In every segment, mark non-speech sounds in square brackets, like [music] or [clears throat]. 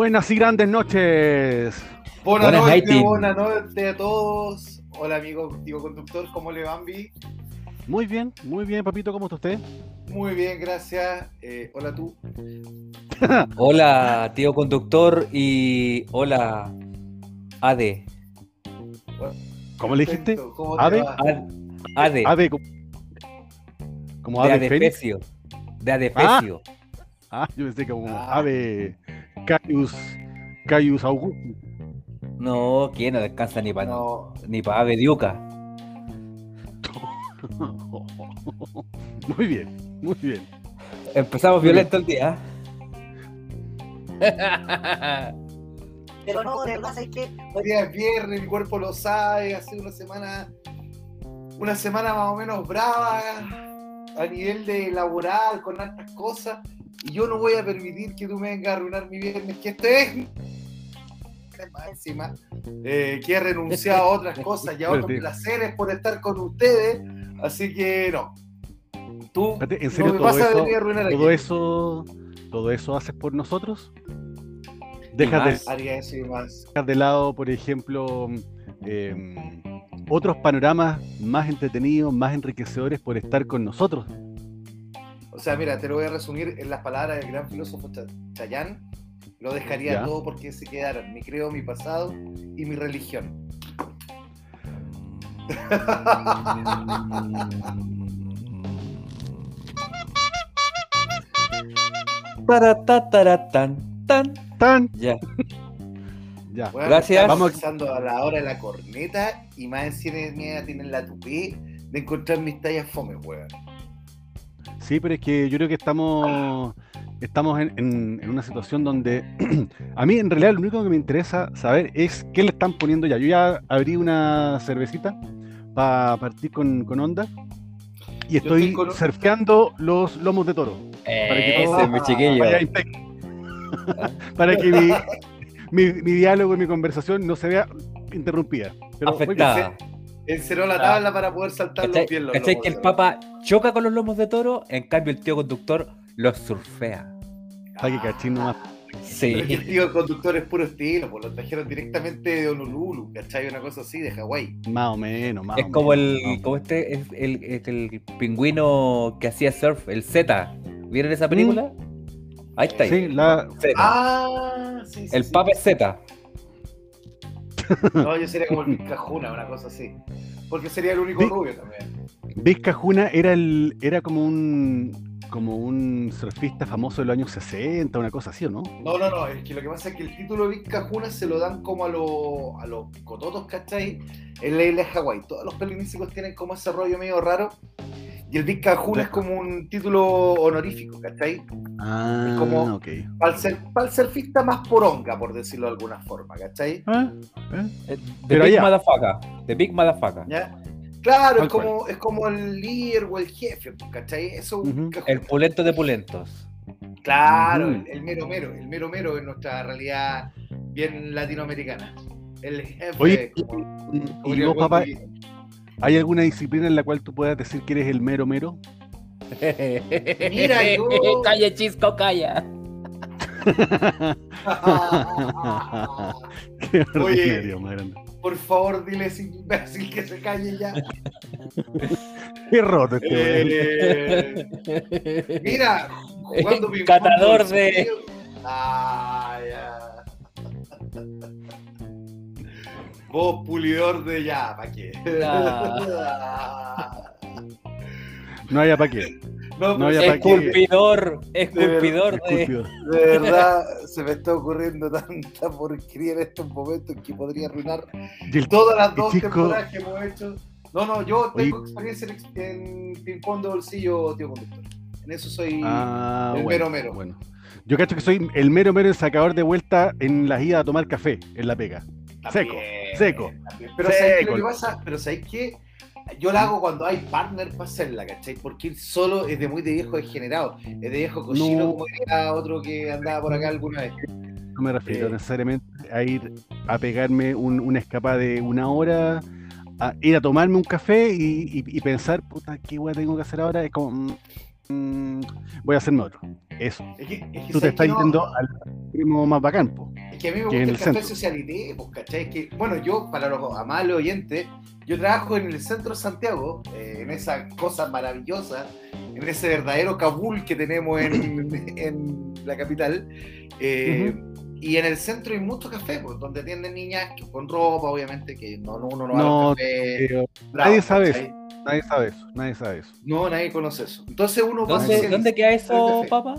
Buenas y grandes noches. Buenas, Buenas noches, buenas noches a todos. Hola amigo, digo conductor, ¿cómo le van, Vi? Muy bien, muy bien, papito, ¿cómo está usted? Muy bien, gracias. Eh, hola tú. [laughs] Hola, tío conductor y hola, Ade. ¿Cómo le dijiste? ¿Cómo? Ad- Ade, Ave, co- como de ave fénix. Adefesio. De Adefesio. [laughs] Ah, yo pensé como Ah. Caius, Caius Augustus. No, ¿quién no descansa ni para No, ni para Ave Diuca? Muy bien, muy bien. Empezamos Muy bien. violento el día. Pero no, de verdad, ¿sabes qué? hoy día es viernes, mi cuerpo lo sabe, hace una semana, una semana más o menos brava a nivel de laboral, con hartas cosas, y yo no voy a permitir que tú me vengas a arruinar mi viernes, que este es encima, eh, que he renunciado a otras cosas y a otros placeres por estar con ustedes, así que no. Tú ¿En serio no me todo vas a eso, venir a arruinar aquí. todo eso, todo eso haces por nosotros? Dejas de, más. Haría eso y más. dejar de lado, por ejemplo, em, otros panoramas más entretenidos, más enriquecedores por estar con nosotros. O sea, mira, te lo voy a resumir en las palabras del gran filósofo Cha- Chayán. Lo dejaría Ya. todo porque se quedaron mi creo, mi pasado y mi religión. Para ta, tara, tan, tan. Tan, Ya. Ya. Bueno, Gracias. estamos Vamos a- pasando a la hora de la corneta y más encima tienen la tupé de encontrar mis tallas fome, weón. Sí, pero es que yo creo que estamos, estamos en, en- en una situación donde [clears throat] a mí en realidad lo único que me interesa saber es qué le están poniendo ya. Yo ya abrí una cervecita para partir con, con onda y estoy estoy con- surfeando los lomos de toro. Para que todo Ese es mi chiquillo. impec- [laughs] para que mi, mi- mi diálogo y mi conversación no se vea interrumpida. Pero. Afectada. Encerró la Ah. tabla para poder saltar los ¿Cachai, pies. los cachai lomos que el papa choca con los lomos de toro? En cambio, el tío conductor los surfea. Que cachín nomás. Sí. Pero es que el tío conductor es puro estilo, pues lo trajeron directamente de Honolulu, ¿cachai? Una cosa así, de Hawái. Más o menos, más Es o como menos, el, como este, es el, es el pingüino que hacía surf, el Z. ¿Vieron esa película? Ahí está. ahí. Sí, la, Zeta. Ah, sí, sí. el sí. papa es Z. [laughs] No, yo sería como el Vizcajuna, una cosa así. Porque sería el único Vi- rubio también. Vizca Juna era el era como un como un surfista famoso de los años 60, una cosa así, ¿o no? No, no, no, es que lo que pasa es que el título de Vizcajuna se lo dan como a, los a los cototos, ¿cachai? En la isla de Hawái. Todos los pelinísicos tienen como ese rollo medio raro. Y el Vizcajuna Ya. es como un título honorífico, ¿cachai? Ah, como- ok. Para el, ser- para el surfista más poronga, por decirlo de alguna forma, ¿cachai? Ah, eh. Eh, The Pero Big allá. Motherfucker. The Big Motherfucker. ¿Ya? Claro, es como, es como el líder o el jefe, ¿cachai? Eso es un Ujú. Vizcajuna. El pulento de pulentos. Claro, el, el mero mero, el mero mero en nuestra realidad bien latinoamericana. El jefe, Oye, como- y, como y vos, el papá, ¿hay alguna disciplina en la cual tú puedas decir que eres el mero mero? Mira, yo- [laughs] Calla, chisco, calla. [laughs] Qué Oye. Por favor, dile a ese imbécil que se calle ya. Qué roto este. Eh, mira, jugando [laughs] Catador de-. Ah, ya. Vos, pulidor de ya, ¿para qué? No haya para qué. No, No, pero ya es pa' que- qué. Esculpidor, esculpidor de. Esculpidor. De verdad, se me está ocurriendo tanta porquería en estos momentos que podría arruinar el- todas las dos chico- temporadas que hemos hecho. No, no, yo tengo Oye. experiencia en, en ping-pong de bolsillo, tío conductor. En eso soy Ah, el bueno, mero mero. Bueno. Yo cacho que soy el mero mero el sacador de vuelta en las idas a tomar café, en la pega. Seco, También, seco. también. Pero ¿sabes qué Seco. lo que pasa? Pero ¿sabes qué? Yo la hago cuando hay partner para hacerla, ¿cachai? Porque ir solo es de muy de viejo degenerado. Es de viejo cochino, No. como diría otro que andaba por acá alguna vez. No me refiero Eh. necesariamente a ir a pegarme un- una escapada de una hora, a ir a tomarme un café y, y- y pensar, puta, ¿qué weá tengo que hacer ahora? Es como, mm, mm, voy a hacerme otro. Eso. Es que, es que Tú te estás no- yendo al primo más bacán, po. Es que a mí me gusta el el café socialité, pues, ¿cachai? Es que, bueno, yo, para los amables oyentes, yo trabajo en el centro de Santiago, eh, en esa cosa maravillosa, en ese verdadero Kabul que tenemos en, [laughs] en la capital. eh, Y en el centro hay mucho café, pues, donde atienden niñas que- con ropa, obviamente, que no, no- uno no va a No, los cafés Pero bravos, nadie sabe ¿cachai? eso. Nadie sabe eso. Nadie sabe eso. No, nadie conoce eso. Entonces uno va ¿Dónde, socializando. ¿Dónde queda eso, papá?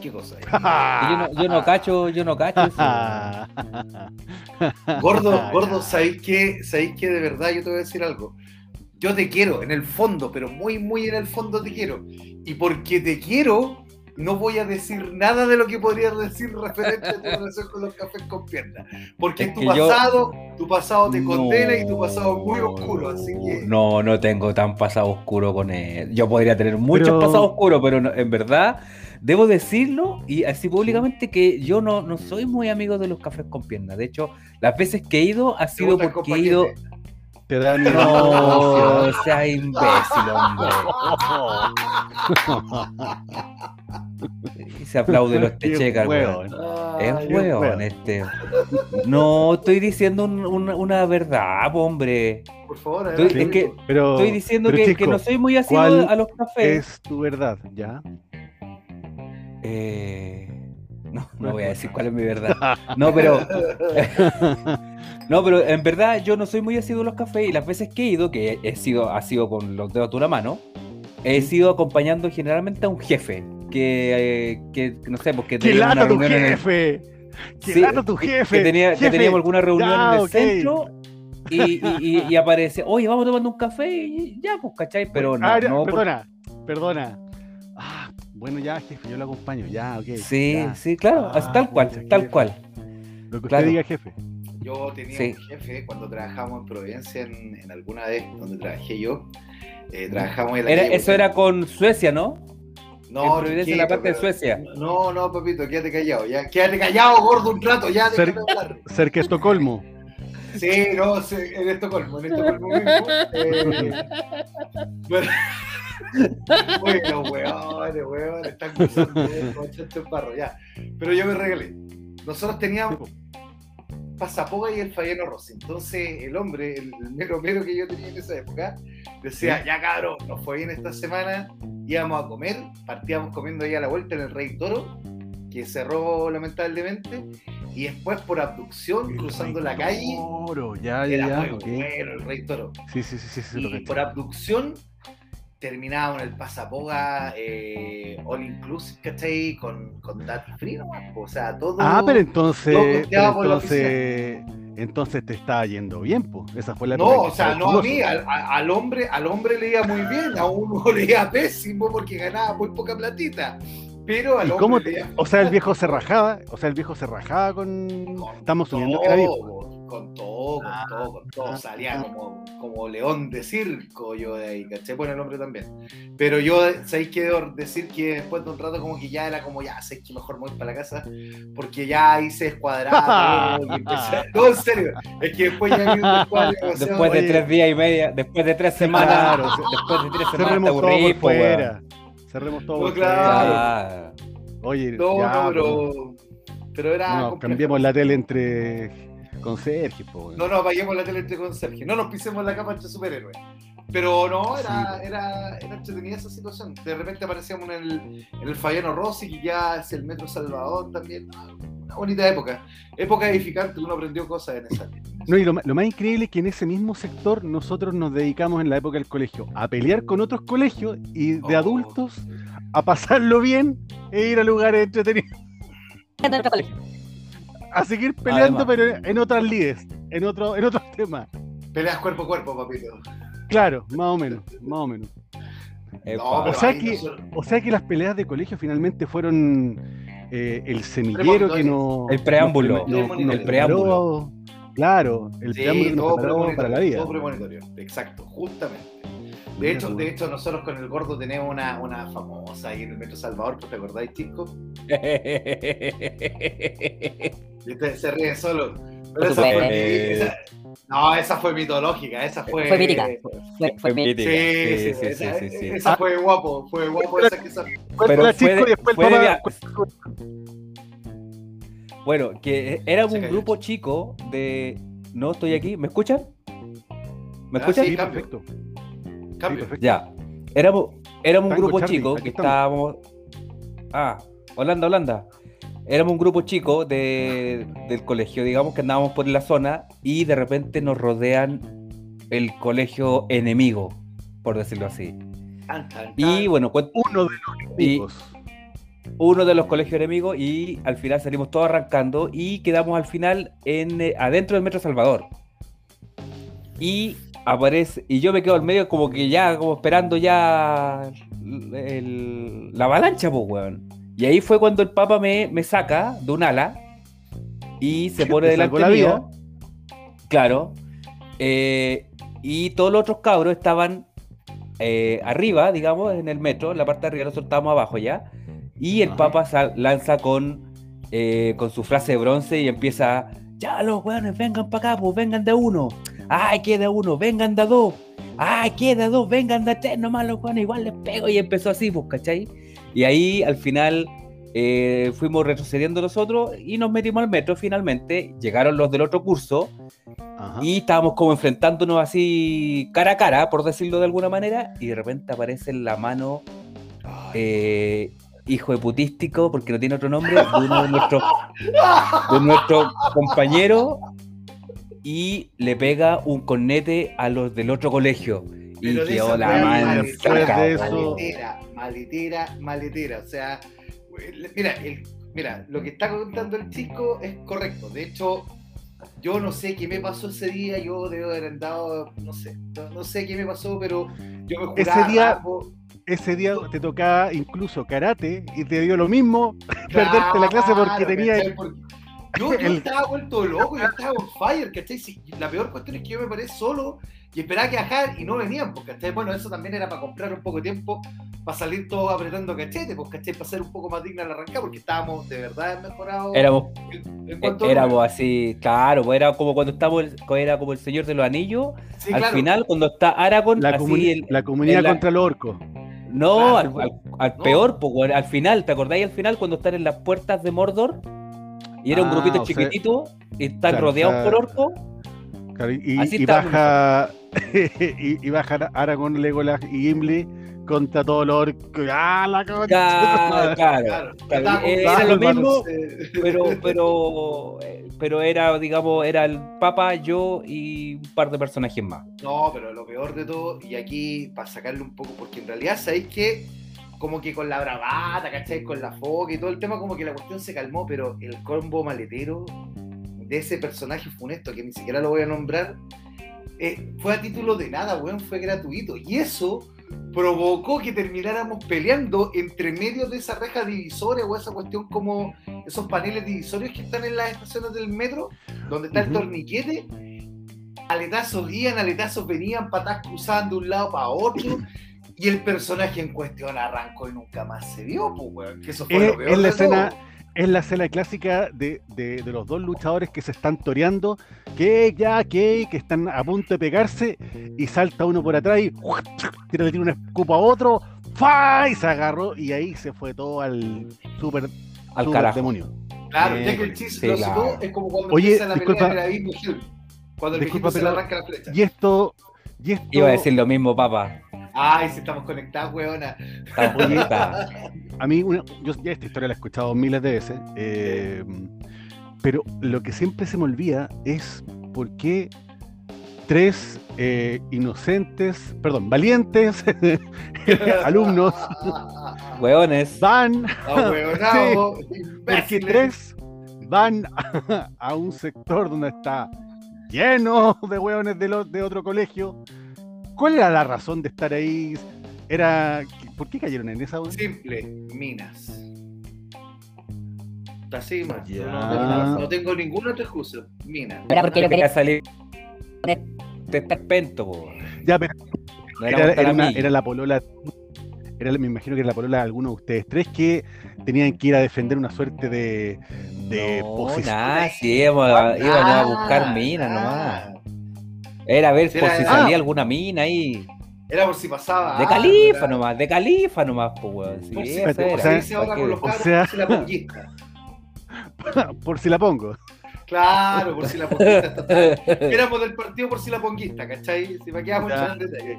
¿Qué cosa? [laughs] Yo no, yo no cacho, yo no cacho eso. [laughs] Gordo, gordo. ¿sabéis qué? ¿Sabéis qué? De verdad, yo te voy a decir algo. Yo te quiero, en el fondo, pero muy, muy en el fondo te quiero. Y porque te quiero, no voy a decir nada de lo que podría decir referente a tu relación con los cafés con piernas. Porque Es tu yo- pasado, tu pasado te condena y tu pasado es muy oscuro. Así que. No, no tengo tan pasado oscuro con él. Yo podría tener muchos Pero- pasados oscuros, pero no- en verdad debo decirlo y así públicamente que yo no, no soy muy amigo de los cafés con piernas. De hecho, las veces que he ido ha sido porque he ido. Te dan No, sea imbécil, hombre. Y [laughs] se aplaude los techecas, weón. Es hueón. este. No, estoy diciendo un- una, una verdad, hombre. Por favor, Estoy- es que-. Pero, Estoy diciendo pero, que, chico, que no soy muy asiduo ¿cuál a los cafés. es tu verdad, ¿ya? Eh, no, [laughs] no voy a decir cuál es mi verdad. No, pero. [laughs] No, pero en verdad yo no soy muy asiduo a los cafés y las veces que he ido, que he sido, ha sido con los dedos de una mano, he sido acompañando generalmente a un jefe. Que, eh, que no sé, porque ¡Qué teníamos una lata tu en jefe! ¡Qué Sí, lata tu jefe! que, tenía, que teníamos alguna reunión ya, en el centro y, y, y- y aparece, oye, vamos tomando un café y ya, pues, ¿cachai? Pero no, Ah, por- perdona, perdona. Bueno, ya, jefe, yo lo acompaño, ya, ok. Sí, ya. sí, claro, Ah, tal cual, pucha, tal jefe. cual. Lo que claro. usted diga, jefe. Yo tenía Sí. un jefe cuando trabajamos en Providencia, en, en alguna vez donde trabajé yo. eh, trabajamos en la Era, calle eso era con Suecia, ¿no? No, en Providencia, en la parte de Suecia. No, no, papito, quédate callado. Ya, quédate callado, gordo, un rato, ya, Cer- déjame hablar. Cerca de Estocolmo. Sí, no, sí, en Estocolmo, en Estocolmo [laughs] mismo. Eh, [laughs] bueno, bueno, weones, weones, están cruzando eh, barro, ya. Pero yo me regalé. Nosotros teníamos Pasapoga y el Fayeno Rossi. Entonces, el hombre, el, el mero mero que yo tenía en esa época, decía, ya cabrón, nos fue bien esta semana, íbamos a comer, partíamos comiendo ahí a la vuelta en el Rey Toro, que cerró lamentablemente, y después por abducción, cruzando la calle, Oro, ya, ya, ya. bueno el Rey Toro. Sí, sí, sí, sí, sí, lo Y caché. por abducción terminábamos en el Pasapoga eh, All Inclusive, ¿cachai? Con, con Data Free o sea, todo... Ah, pero entonces, pero entonces, entonces te está yendo bien, pues. Esa fue la No, o sea, estaba no a mí, al, hombre, al hombre le iba muy bien, a uno [laughs] le iba pésimo porque ganaba muy poca platita. Pero al ¿Y hombre cómo le te- iba o sea, el viejo se rajaba, o sea, el viejo se rajaba con... con Estamos asumiendo que era viejo. Con todo, con Ah, todo, con todo. ah, Salía ah. como, como león de circo yo de ahí, ¿cachai? Bueno, el hombre también. Pero yo, ¿sabéis qué debo decir? Que después de un rato como que ya era como, ya, sé que mejor me voy para la casa, porque ya ahí se y [laughs] empecé- [laughs] No, en serio, es que después ya vi un descuadre [laughs] Después de Oye. tres días y media, después de tres semanas, Claro, después de tres semanas te Cerremos todo fuera. Cerremos todo No, claro. Oye, No, ya, no, pues, pero, pero era. no, complejo. cambiemos la tele entre con Sergio, po. No, no, apaguemos la tele entre con Sergio. No nos pisemos la capa entre superhéroes. Pero no, era, era, era entretenida esa situación. De repente aparecíamos en el, en el Fallano Rossi, que ya es el Metro Salvador también. Una bonita época. Época edificante, uno aprendió cosas en esa. No, y lo, lo más increíble es que en ese mismo sector nosotros nos dedicamos en la época del colegio a pelear con otros colegios y de Oh. adultos a pasarlo bien e ir a lugares entretenidos. [laughs] A seguir peleando, Además. pero en otras lides, en otro, en otros [laughs] temas. Peleas cuerpo a cuerpo, papito. Claro, más o menos, más o menos. No, O sea que- nosotros- O sea que las peleas de colegio finalmente fueron eh, el semillero que nos. El preámbulo, nos- el preámbulo. Claro, el Sí, preámbulo que nos preparó para la vida. Todo premonitorio, exacto, justamente. De hecho, de hecho, nosotros con el gordo tenemos una, una famosa ahí en el Metro Salvador, ¿te acordáis, chicos? [laughs] Ustedes se ríen solo. Pero esa Fue- eh, esa- no, esa fue mitológica, esa fue. Fue mítica. Fue, fue mi- mítica. Sí, Sí, sí, sí, esa, sí, sí, sí. esa fue guapo, fue guapo esa que esa- Pero Chisco, de- y después el papá- Bueno, que éramos Se un grupo chico de. No estoy aquí, ¿me escuchan? ¿Me Ah, escuchan? sí, perfecto. Sí, Cambio. perfecto. Ya. Éramos, éramos un Tango grupo Charlie, chico que estamos. estábamos. Ah, Holanda, Holanda. Éramos un grupo chico de, del colegio, digamos, que andábamos por la zona y de repente nos rodean el colegio enemigo, por decirlo así. Tan, tan, Y bueno, Uno de los enemigos. uno de los colegios enemigos y al final salimos todos arrancando y quedamos al final en eh, adentro del Metro Salvador. Y aparece, y yo me quedo al medio como que ya, como esperando ya el- la avalancha, pues, weón. Y ahí fue cuando el Papa me, me saca de un ala y se [laughs] pone Te delante la mío. Claro. eh, y todos los otros cabros estaban eh, arriba, digamos, en el metro, en la parte de arriba, nosotros estábamos abajo ya. Y el Ajá. Papa sal- lanza con, eh, con su frase de bronce y empieza, ya los weones, vengan para acá, pues vengan de uno. Ay, queda uno, vengan de dos. Ay, queda dos, vengan de tres, nomás los weones, igual les pego. Y empezó así, pues, ¿cachai? Y ahí al final eh, fuimos retrocediendo nosotros y nos metimos al metro finalmente. Llegaron los del otro curso Ajá. y estábamos como enfrentándonos así cara a cara, por decirlo de alguna manera, y de repente aparece en la mano eh, hijo de putístico, porque no tiene otro nombre, de uno de nuestros de [laughs] nuestro compañero y le pega un cornete a los del otro colegio. Y quedó la mano después de sacada, eso- weón. Maletera, maletera, maletera. O sea, mira, el- mira, lo que está contando el chico es correcto. De hecho, yo no sé qué me pasó ese día. Yo debo haber andado, no sé, no, no sé qué me pasó, pero yo me Ese juraba día- Rambo. Ese día te tocaba incluso karate y te dio lo mismo [laughs] perderte la clase porque Claro, tenía el- Porque Yo, yo el- estaba vuelto loco, yo estaba on fire, ¿cachai? La peor cuestión es que yo me paré solo y esperaba que bajar y no venían, pues, ¿cachai? Bueno, eso también era para comprar un poco de tiempo, para salir todos apretando cachete, pues, ¿cachai? Para ser un poco más digna la arrancada, porque estábamos de verdad mejorados Éramos, en, en eh, a éramos así, claro, pues era como cuando estamos, era como el Señor de los Anillos. Sí, al claro. final, cuando está Aragorn, la, así comuni- el- la comunidad la- contra los orcos. No, al, Claro. al- al No. peor, pues, weón, al final, ¿te acordáis al final cuando están en las puertas de Mordor? Y era un Ah, grupito sea- chiquitito y están Claro, rodeados o sea- por orcos. Claro, y, Así y estábamos baja [laughs] y, y baja Aragorn, Legolas y Gimli contra todos los orcos. ¡Ah, la concha! [laughs] Claro, claro. Claro, claro, estábamos Era lo mismo, Eh, [laughs] pero, pero, eh, pero era, digamos, era el Papa, yo y un par de personajes más. No, pero lo peor de todo, y aquí para sacarle un poco, porque en realidad sabéis que como que con la bravata, ¿cachai? Con la foca y todo el tema, como que la cuestión se calmó, pero el combo maletero de ese personaje funesto, que ni siquiera lo voy a nombrar, eh, fue a título de nada, weón, fue gratuito. Y eso provocó que termináramos peleando entre medio de esa reja divisoria o esa cuestión como esos paneles divisorios que están en las estaciones del metro, donde está el torniquete. Aletazos iban, aletazos venían, patas cruzaban de un lado para otro. Y el personaje en cuestión arrancó y nunca más se vio, pues, weón. Que eso fue Es, lo peor es la de escena, todo. Es la escena clásica de, de- de los dos luchadores que se están toreando, que ya, que, que están a punto de pegarse, y salta uno por atrás y tira, le tira un escupo a otro, ¡fa! y se agarró, y ahí se fue todo al super, Al super carajo. demonio. Claro, Eh, ya que el chiste sí, lo claro. citó, es como cuando Oye, empieza la disculpa. pelea de. Cuando el Disculpa, se le pero- arranca la flecha. Y esto, y esto, Iba a decir lo mismo, Papa. Ay, si estamos conectados, weona. A mí, una- yo ya esta historia la he escuchado miles de veces, eh, pero lo que siempre se me olvida es por qué tres eh, inocentes, perdón, valientes [laughs] alumnos [laughs] Hueones. van, Ahueonado, [laughs] porque tres van a, a un sector donde está lleno de hueones de, lo- de otro colegio. ¿Cuál era la razón de estar ahí? Era, ¿Por qué cayeron en esa? Simple, minas. Así más. No, no- tengo ninguna otra excusa. Minas. Era porque yo Quería salir de Pento, po. Ya, pero No era, una- la polola, era, me imagino que era la polola de algunos de ustedes tres que tenían que ir a defender una suerte de, de no, posición. nada, sí, íbamos a, íbamos a buscar minas nada. nomás. Era a ver Era- por si ah. salía alguna mina ahí. Era por si pasaba. De ah, califa era- nomás, de califa nomás, pues, weón. Sí, Por si, era. o sea, dice ahora con los o cabros, sea- por si la ponguista. [laughs] por si la pongo. Claro, por si la ponguista. total. Éramos del partido por si la ponguista, ¿cachai? Si me queda mucho Ya. en detalle.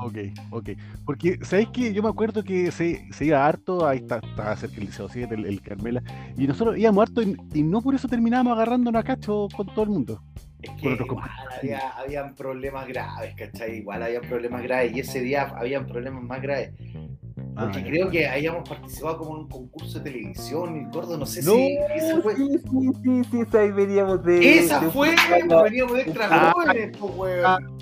Ok, ok. Porque, ¿sabéis que Yo me acuerdo que se, se iba harto, ahí está, estaba cerca el Liceo 7, el, el Carmela, y nosotros íbamos harto y, y no por eso terminábamos agarrándonos a cacho con todo el mundo. Es que igual había, habían problemas graves, ¿cachai? Igual habían problemas graves y ese día habían problemas más graves. Ah, Porque ya. creo que habíamos participado como en un concurso de televisión, y gordo, no sé No, si esa fue. sí, sí, sí, sí, ahí veníamos de. Esa de fue, pues veníamos de extra Ah. jóvenes, pues, weón.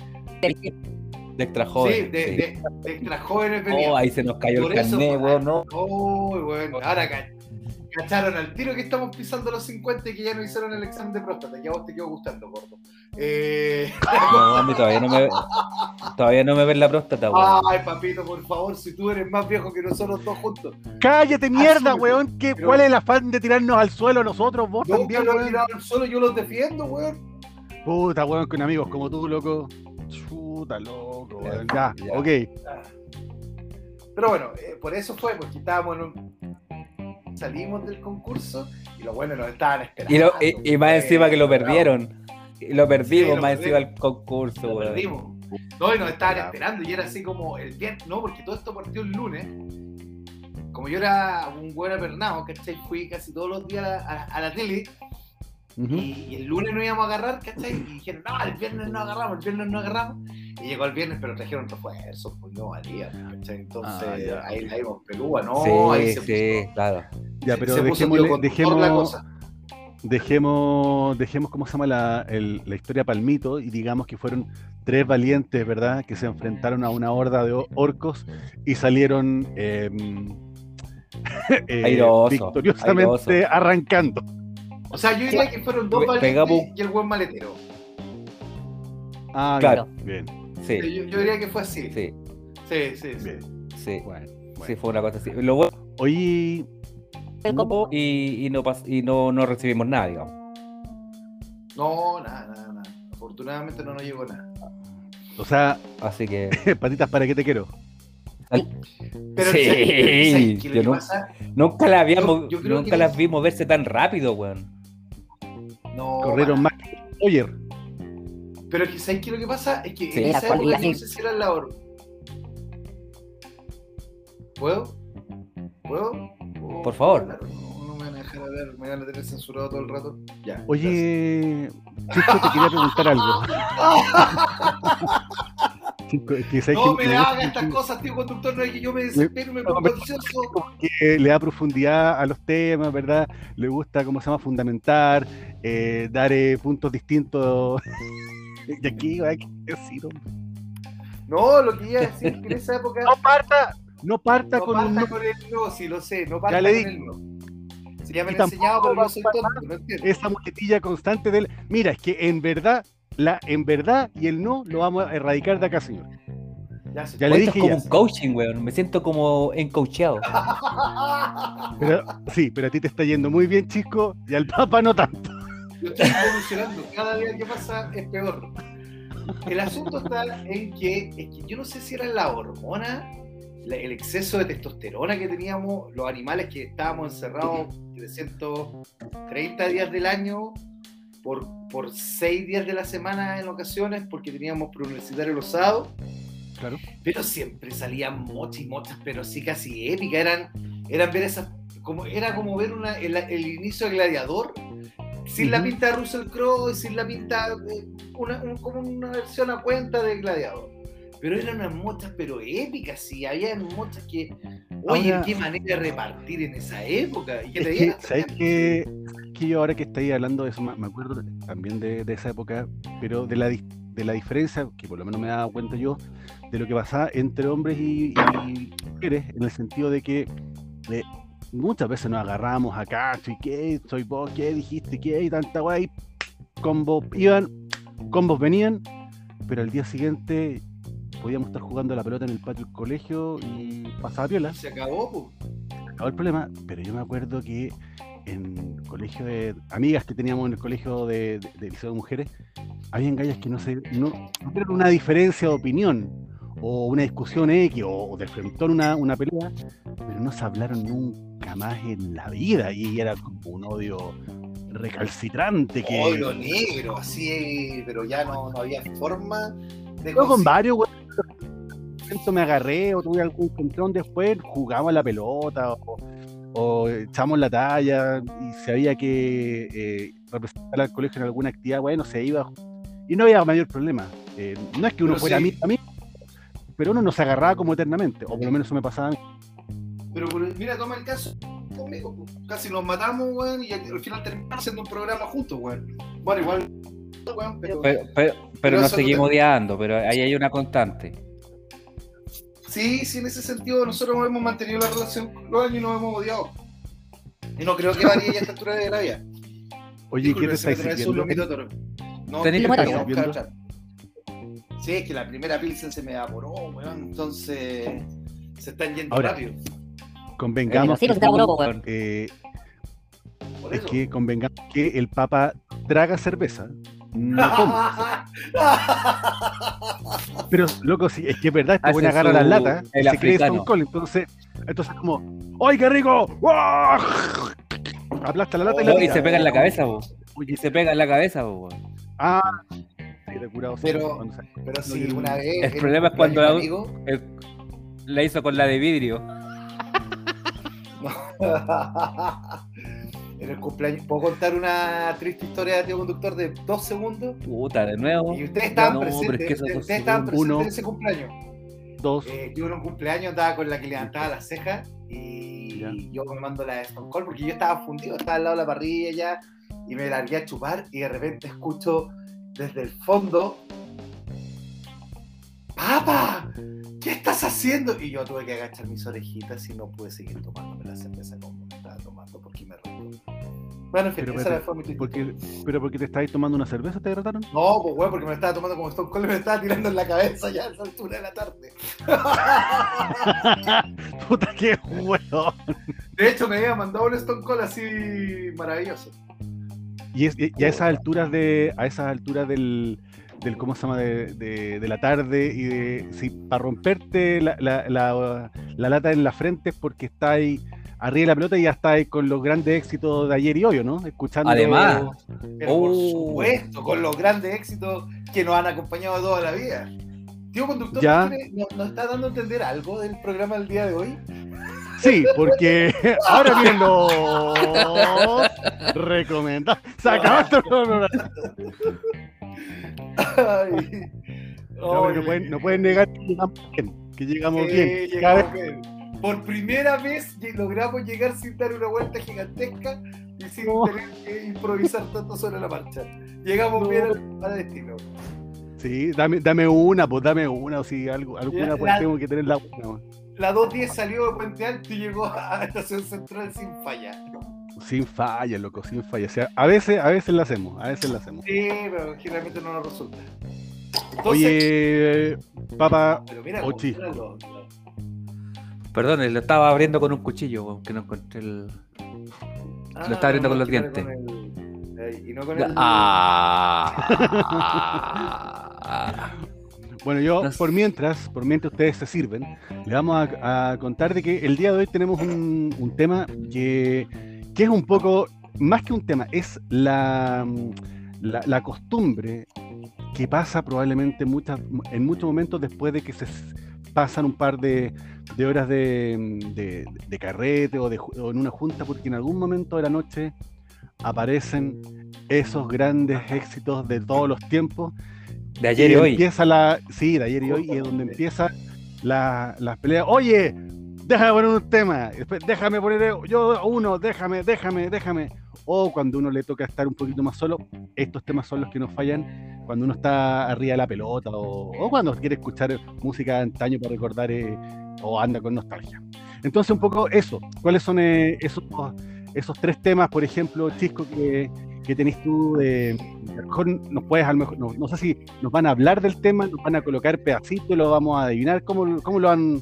De extra Sí, joven. de, sí. de- de extra jóvenes Oh, ahí se nos cayó Por el eso, carnet, pues, weón, no. Oh, weón. Ahora cacharon al tiro que estamos pisando los 50 y que ya no hicieron el examen de próstata. Ya a vos te quedó gustando, gordo. Eh... No, [laughs] a mí todavía no me todavía no me ven la próstata, weón. Ay, papito, por favor, si tú eres más viejo que nosotros dos juntos. ¡Cállate, mierda, weón! ¿Qué, Pero- ¿Cuál es el afán de tirarnos al suelo nosotros, vos Yo también, lo he tirado al suelo, yo los defiendo, weón. Puta, weón, con amigos como tú, loco. Chuta, loco, weón. Ya, Ya. ok. Pero bueno, eh, por eso fue, porque estábamos en un... Salimos del concurso y los buenos nos estaban esperando. Y, lo- y- y más encima que lo perdieron. Y lo perdimos Sí, lo más perdimos. encima del concurso, Lo perdimos. No, y nos estaban Ya. esperando y era así como el viernes, no, porque todo esto partió el lunes. Como yo era un buen apernado, ¿cachai? Fui casi todos los días a, a- a la tele Y, y el lunes no íbamos a agarrar, ¿cachai? Y dijeron, no, el viernes no agarramos, el viernes no agarramos. Y llegó el viernes, pero trajeron refuerzos, pues no valía, ¿cachai? Entonces Ah, ya. ahí la vimos pelúa, ¿no? ahí sí, se sí, claro. Ya, pero se dejémosle- dejemos, la cosa. dejemos, dejemos, ¿cómo se llama la, el- la historia Palmito? Y digamos que fueron tres valientes, ¿verdad? Que se enfrentaron a una horda de orcos y salieron eh, [laughs] eh, Airoso, victoriosamente airoso. arrancando. O sea, yo diría que fueron dos valientes y el buen maletero. Ah, Claro. bien, Sí, Yo, yo diría que fue así. sí, Sí, sí, sí. bien. sí. Bueno, Sí, fue una cosa así. Lo bueno, Oye, no, y, y no pas- y no, no recibimos nada, digamos. No, nada, nada, nada. Afortunadamente no nos llegó nada. o sea, Así que. [laughs] patitas para que te quiero. Pero Sí, ¿sabes qué? ¿Sabes qué? Yo no- pasa? Nunca la habíamos, Yo- yo creo nunca las vi moverse tan rápido, weón. No, Corrieron más que Oyer. Pero es que ¿sabes qué? Lo que pasa es que Sí, en la esa época yo no sé si era la hor- ¿Puedo? ¿Puedo? ¿Puedo Por favor. No, no me van a dejar hablar, me van a tener censurado todo el rato. Ya. Oye, Chico, te quería preguntar algo. [laughs] Chico, es que, ¿sabes No que me hagas estas cosas, tío conductor, no es que yo me desespero y me pongo ansioso. que le da profundidad a los temas, ¿verdad? Le gusta, ¿cómo se llama? Fundamentar, eh, dar eh, puntos distintos. [laughs] y aquí que decir, hombre. No, lo que iba a decir es que en esa época No parta, no parta no con parta un no- con el no, sí lo sé, no parta le con di. el no. Ya han enseñado, pero soy tonto, no entiendo. esa muletilla constante del. Mira, es que en verdad, la en verdad y el no lo vamos a erradicar de acá, señor. Ya. Ya le Esto es dije como ya. un coaching, weón. Me siento como encoacheado. Pero, sí, pero a ti te está yendo muy bien, chico, y al Papa no tanto. Yo estoy evolucionando. Cada día que pasa es peor. El asunto está en que, es que yo no sé si era la hormona, la- el exceso de testosterona que teníamos, los animales que estábamos encerrados 330 días del año por, por 6 días de la semana en ocasiones, porque teníamos preuniversitario los sábados. Claro. Pero siempre salían mochas y mochas, pero sí casi épicas. Eran, eran ver esas. Como, era como ver una, el, el inicio de Gladiador, sin la Ujú. pinta de Russell Crowe sin la pinta. una, un- como una versión a cuenta de Gladiador. Pero eran unas mochas, pero épicas, sí. Había mochas que. Oye, Ahora- qué manera de repartir en esa época. ¿Y qué Es que? ¿sabes qué? que yo ahora que estáis hablando de eso, me acuerdo también de, de esa época, pero de la, de la diferencia, que por lo menos me he dado cuenta yo, de lo que pasaba entre hombres y, y mujeres, en el sentido de que eh, muchas veces nos agarrábamos a cacho y qué, soy vos, qué dijiste, qué, y tanta guay, combos iban, combos venían, pero al día siguiente podíamos estar jugando la pelota en el patio del colegio y pasaba piola. Se acabó, pues. acabó el problema, pero yo me acuerdo que en colegio de amigas que teníamos en el colegio de, de- de liceo de mujeres, habían gallas que no se no, no eran una diferencia de opinión o una discusión X o, o de frente una, una pelea, pero no se hablaron nunca más en la vida y era como un odio recalcitrante que Odio negro, así, pero ya no, no había forma de yo con varios güey, me agarré o tuve algún encontrón después jugábamos a la pelota o, o echamos la talla y si había que eh, representar al colegio en alguna actividad bueno se iba y no había mayor problema Eh, no es que uno Pero fuera sí. a mí pero uno no se agarraba como eternamente o por lo menos eso me pasaba a mí mira, toma el caso conmigo. Casi nos matamos, weón, y al final terminamos haciendo un programa juntos, weón. Bueno, igual, weón, pero. Pero, pero, nos no seguimos te- odiando, pero ahí hay una constante. Sí, sí, en ese sentido nosotros hemos mantenido la relación con los años y nos hemos odiado. Y no creo que varíe ya a esta altura de la vida. oye ¿qué te estáis sirviendo? No, otra. Sí, es que la primera pilsen se me evaporó, weón. Entonces se están yendo Ahora, rápido. Convengamos Sí, que- eh, Por es que convengamos que el papa traga cerveza no toma [laughs] Pero, loco, sí, es que es verdad, este Hace buen agarra las latas y el se cree. Stone Cold, entonces, entonces como, ¡ay, qué rico! Aplasta la lata y la y se pega en la cabeza, po. Oye, Y se pega en la cabeza, weón. ah, curado, Pero- Pero sí, El- una vez. el problema es cuando la- El- La hizo con la de vidrio. [laughs] en el cumpleaños. ¿Puedo contar una triste historia de tío conductor de dos segundos? Puta, de nuevo. Y ustedes estaban No, pero es presentes. que ustedes estaban presentes Uno. en ese cumpleaños. dos, Eh, yo en un cumpleaños andaba con la que levantaba las cejas y Ya. yo me mando la de Stone Cold porque yo estaba fundido, estaba al lado de la parrilla ya y me largué a chupar y de repente escucho desde el fondo ¡Papa! ¿Qué estás haciendo? Y yo tuve que agachar mis orejitas y no pude seguir tomándome la cerveza como estaba tomando porque me rompió. Bueno, en fin, Pero, esa pero, fue mi porque, pero porque te estabais tomando una cerveza, ¿te trataron? No, pues weón, porque me estaba tomando como Stone Cold y me estaba tirando en la cabeza ya a esa altura de la tarde. [laughs] Puta, qué huevo. De hecho, me había mandado un Stone Cold así maravilloso. Y, es, y a esas alturas de, a esas alturas del, del ¿cómo se llama? De, de- de la tarde y de, si para romperte la, la- la- la lata en la frente es porque está ahí arriba de la pelota y ya está ahí con los grandes éxitos de ayer y hoy, ¿o ¿no? Escuchando. Además. Pero por Oh. supuesto, con los grandes éxitos que nos han acompañado toda la vida. Tío conductor, Ya. ¿nos, está dando a entender algo del programa del día de hoy? Sí, porque [laughs] ahora vienen los [laughs] recomendados. Se acabó programa. Ay. No, pueden, no pueden negar que llegamos bien. Que llegamos Sí, bien. Cada llegamos vez- bien. Por primera vez logramos llegar sin dar una vuelta gigantesca y sin No. tener que improvisar tanto sobre la marcha. Llegamos bien al, al destino. Sí, dame, dame una, pues dame una, o si algo, alguna pues la- tengo que tener la una. pues. La 210 salió de Puente Alto y llegó a la estación central sin falla. Sin falla, loco, sin falla. O sea, a veces, a veces la hacemos, a veces la hacemos. Sí, pero generalmente no nos resulta. Entonces, Oye, papá, pero mira, Ochi. lo- lo- Perdón, lo estaba abriendo con un cuchillo, que no encontré el. Ah, Lo está abriendo con los dientes. con el- eh, y no con el. Ah. [laughs] bueno, yo No sé. por mientras, por mientras ustedes se sirven, les vamos a, a contar de que el día de hoy tenemos un, un tema que, que es un poco, más que un tema, es la, la, la costumbre que pasa probablemente muchas, en muchos momentos después de que se pasan un par de, de horas de, de- de carrete o, o en una junta, porque en algún momento de la noche aparecen esos grandes éxitos de todos los tiempos De ayer y hoy. Empieza la. Sí, de ayer y hoy, y es donde empieza la, las peleas. Oye, déjame poner un tema. después, Déjame poner yo uno, déjame, déjame, déjame. O cuando uno le toca estar un poquito más solo, estos temas son los que nos fallan cuando uno está arriba de la pelota o, cuando quiere escuchar música de antaño para recordar eh, o anda con nostalgia. Entonces, un poco eso. ¿Cuáles son eh, esos, esos tres temas, por ejemplo, Chisco, que, que tenés tú de, a lo mejor nos puedes, a lo mejor, no, no sé si nos van a hablar del tema, nos van a colocar pedacitos, lo vamos a adivinar, ¿cómo, cómo lo, han,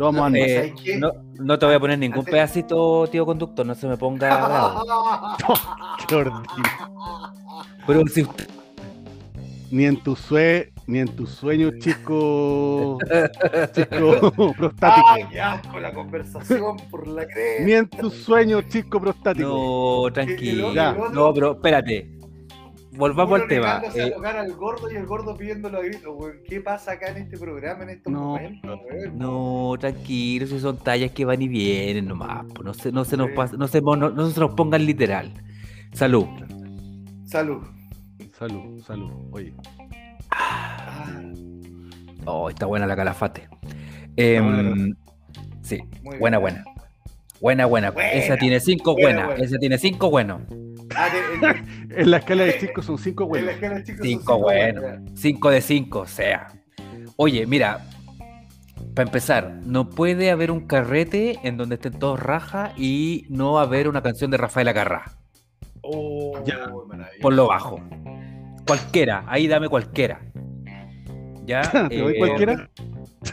Lo vamos a armar. Eh, ¿sabes qué? no, no te voy a poner ningún Antes- pedacito, tío conductor, no se me ponga [laughs] bravo. [laughs] Pero si usted- Ni en tu sue, ni en tus sueños, chico, chico [laughs] prostático. ¡Ay, asco la conversación por la crema! Ni en tus sueños, chico prostático. No, tranquilo. Ya. No, pero espérate. Volvamos Uno al tema. a Eh, tocar al gordo y el gordo pidiéndolo a gritos, weón. ¿Qué pasa acá en este programa en estos No. momentos, weón? no, tranquilo, si son tallas que van y vienen nomás. pues, no, se, no, se nos Sí. pas- no, se, no, no se nos pongan literal. Salud. Salud. Salud, salud. Oye, Ah, Oh, está buena la calafate. Em, buena sí, buena, buena. Buena, buena. Buena, Esa tiene cinco buena, buenas. buena. Esa tiene cinco buenos. Ah, en- [laughs] en la escala de chicos son cinco en la huevos. escala, chicos, son Cinco buenos. buenas. Cinco de cinco, o sea. Oye, mira. Para empezar, no puede haber un carrete en donde estén todos raja y no haber una canción de Rafael Acarrá. Oh, Ya. Por lo bajo. Cualquiera, ahí dame cualquiera. ¿Ya? [laughs] ¿Te doy Eh, cualquiera?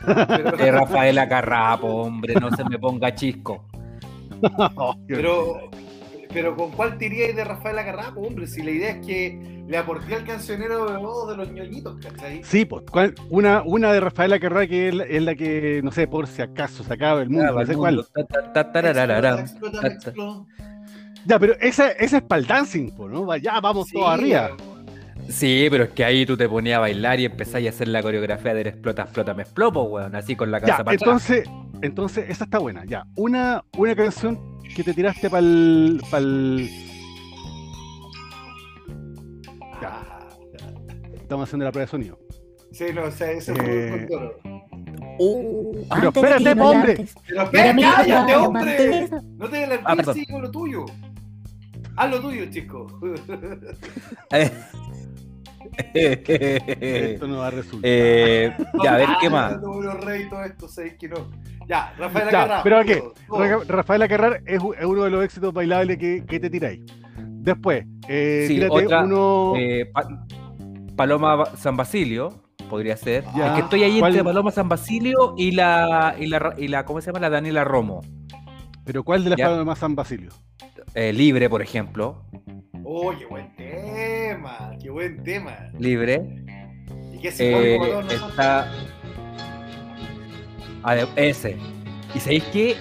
Pero, De Rafael Acarrá, po, hombre, no se me ponga chisco. [laughs] Pero, pero ¿con cuál te iríais de Rafael Acarrapo, hombre? Si la idea es que le aporté al cancionero de voz de los ñoñitos, ¿cachai? Sí, pues, ¿cuál? una, una de Rafaela Carrá que es la, es la que, no sé, por si acaso se acaba el mundo, Ah, no sé el cuál. Ya, pero esa, esa es para el dancing, ¿no? Ya, vamos Sí, todos arriba. Sí, pero es que ahí tú te ponías a bailar y empezás a hacer la coreografía del explota, explota, me explopo, weón, así con la cabeza Ya, para atrás. Entonces, esa está buena. Ya, una, una canción que te tiraste para el. Ah, Estamos haciendo la prueba de sonido. Sí, no, o sea, ese fue Eh, el control. Uh, Pero espérate, que po, hombre. Pero espera, mira, cállate, hombre. mantén- No te Ah, perdón. sí con lo tuyo. Haz lo tuyo, chico. [laughs] [laughs] Esto no va a resultar. [laughs] eh, ya, a ver qué más. [laughs] Ya, Rafael Ya, Acarrá. pero ¿a qué? todo, todo. Ra- Rafaela Carrar es, uno de los éxitos bailables que, que te tiráis. Después, eh, Sí, tírate otra, uno. Eh, Pa- Paloma San Basilio, podría ser. Ya, Es que estoy ahí ¿cuál? entre Paloma San Basilio y la, y la, y la ¿cómo se llama? La Daniela Romo. pero ¿cuál de las ya. palmas San Basilio? Eh, libre, por ejemplo. Qué buen tema, qué buen tema. Libre. Y que Eh, todos nosotros. está. Ah, ese. ¿Y sabéis qué?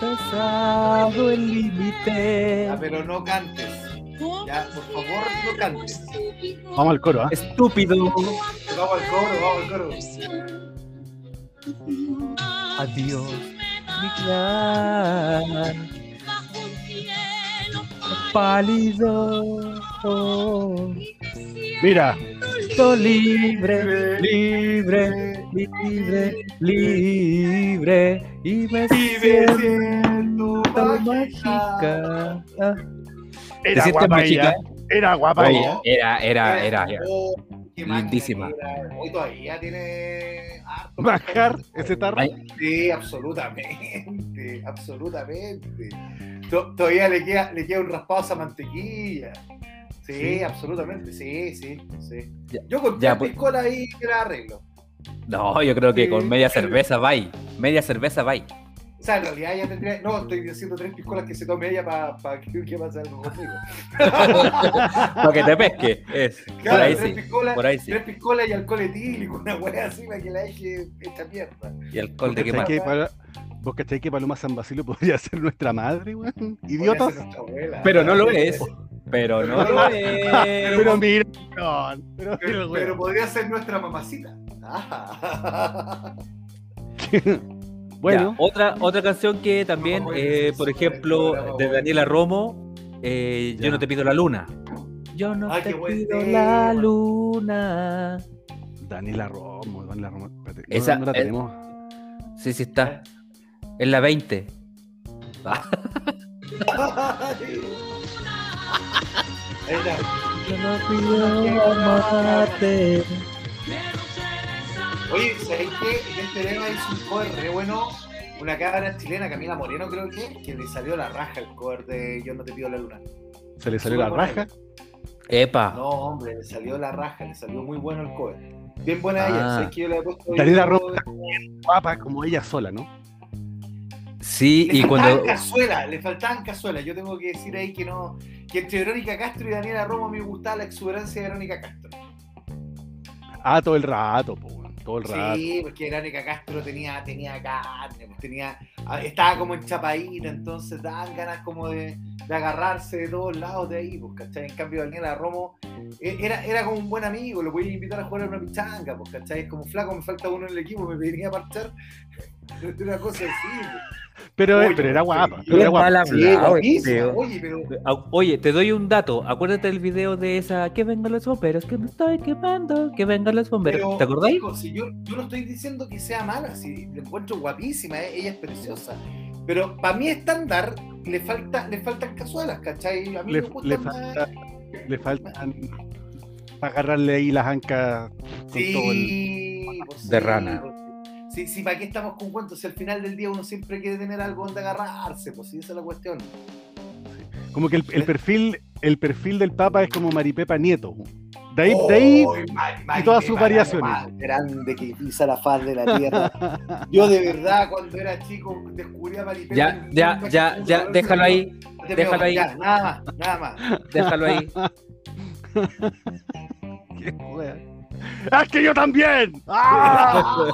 Pasado el límite. Ya, pero no cantes. Ya, por favor, no cantes. Vamos al coro, ¿ah? Estúpido. Vamos al coro, vamos al coro. Adiós, mi clan. Pálido. Mira, Estoy libre, libre, libre, libre. Y me siento siento mágica. Ah, ¿Te era guapa ella. Era guapa ella. era, era, era. Qué Lindísima. que. Hoy todavía tiene harto Bajar ese tarro. Sí, absolutamente, [laughs] absolutamente. To- Todavía le queda, le queda un raspado a esa mantequilla. Sí, Sí. absolutamente, sí, sí, sí. Ya, Yo con ya, pues. piscolas ahí te la arreglo. No, yo creo que con media Sí. cerveza vai. Media cerveza vai. O sea, en realidad ya tendría. No, estoy diciendo tres piscolas que se tome ella para que, que pase algo conmigo. [laughs] Para que te pesque. Es. Por Claro, ahí tres sí. piscolas, Por ahí sí. tres piscolas y alcohol etílico, una wea así para que la deje esta mierda. Y alcohol ¿Vos de más. que Pal- ¿Vos cachai que Paloma San Basilio podría ser nuestra madre, weón? ¿Idiotas? abuela. Pero no lo es. Pero no lo es. Pero mira, pero podría ser nuestra mamacita. [laughs] Ah. Bueno, Ya, otra, otra canción que también, eh, por ejemplo, de. Daniela Romo, eh. Yo no te pido la luna. Yo no Ay, te pido tema. la luna. Daniela Romo, Daniela Romo. espérate, no- Esa- no, la tenemos. Sí, sí está. Es la 20. Ah, [laughs] Ahí está. Yo no pido amarte. Oye, ¿sabéis qué? En este tema hizo un cover re bueno. Una cabra chilena, Camila Moreno, creo que, que le salió la raja el cover de Yo no te pido la luna. Se le salió la raja. Epa. No, hombre, le salió la raja, le salió muy bueno el cover. Bien buena ella, Ah. sabes que yo le he puesto. Daniela video- Romo Guapa como ella sola, ¿no? Sí, Le y faltaban cuando. cazuelas, le faltaban cazuelas. Yo tengo que decir ahí que no, que entre Verónica Castro y Daniela Romo me gustaba la exuberancia de Verónica Castro. Ah, todo el rato, po, todo el rato. Sí, porque Verónica Castro tenía, tenía carne, pues tenía, ah, estaba como enchapadita, entonces daban ganas como de, de agarrarse de todos lados de ahí, pues, ¿cachai? En cambio, Daniela Romo eh, era, era como un buen amigo, lo podía invitar a jugar a una pichanga, pues, ¿cachai? Como flaco, me falta uno en el equipo, me pediría parchar. Una cosa así. Pero, Oye, pero era guapa. Pero era guapa. Oye, pero Oye, te doy un dato. Acuérdate del video de esa que vengan los bomberos, que me estoy quemando, que vengan los bomberos. Pero, ¿Te acordáis? si yo, yo no estoy diciendo que sea mala, si la encuentro guapísima, eh, ella es preciosa. Pero para mi estándar le falta, le faltan cazuelas, ¿cachai? A mí Le, me gusta le más. falta, le faltan para [laughs] agarrarle ahí las ancas con todo el... Pues De sí, rana. Sí, sí, ¿para qué estamos con cuentos? Si al final del día uno siempre quiere tener algo donde agarrarse, pues sí, esa es la cuestión. Como que el, el perfil el perfil del Papa es como Maripepa Nieto. De ahí, de ahí ¡Ay, Mari- Mari y todas sus variaciones. más grande que pisa la faz de la tierra. Yo de verdad, cuando era chico, descubrí a Maripepa. Ya, ya, ya, déjalo ahí, déjalo ahí. ya, nada más, nada más. déjalo ahí. [laughs] Qué wea. [laughs] ¡Ah, que yo también! ¡Ah!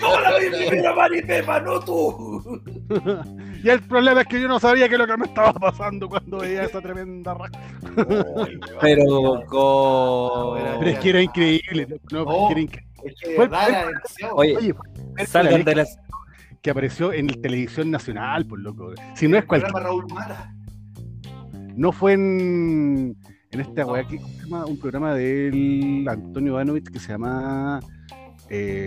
¡Yo la vi primero, Maripepa, no tú! [laughs] y el problema es que yo no sabía qué es lo que me estaba pasando cuando veía esa tremenda raja. Pero con. Pero es que era increíble. No, Oh. que era increíble. Es que de Fue-. Oye, Oye, fue el salgan de las. que apareció en televisión nacional, por loco. Si no es cualquier. No fue en, en esta weá que ¿cómo se llama? un programa del Antonio Ivanovich que se llama. eh,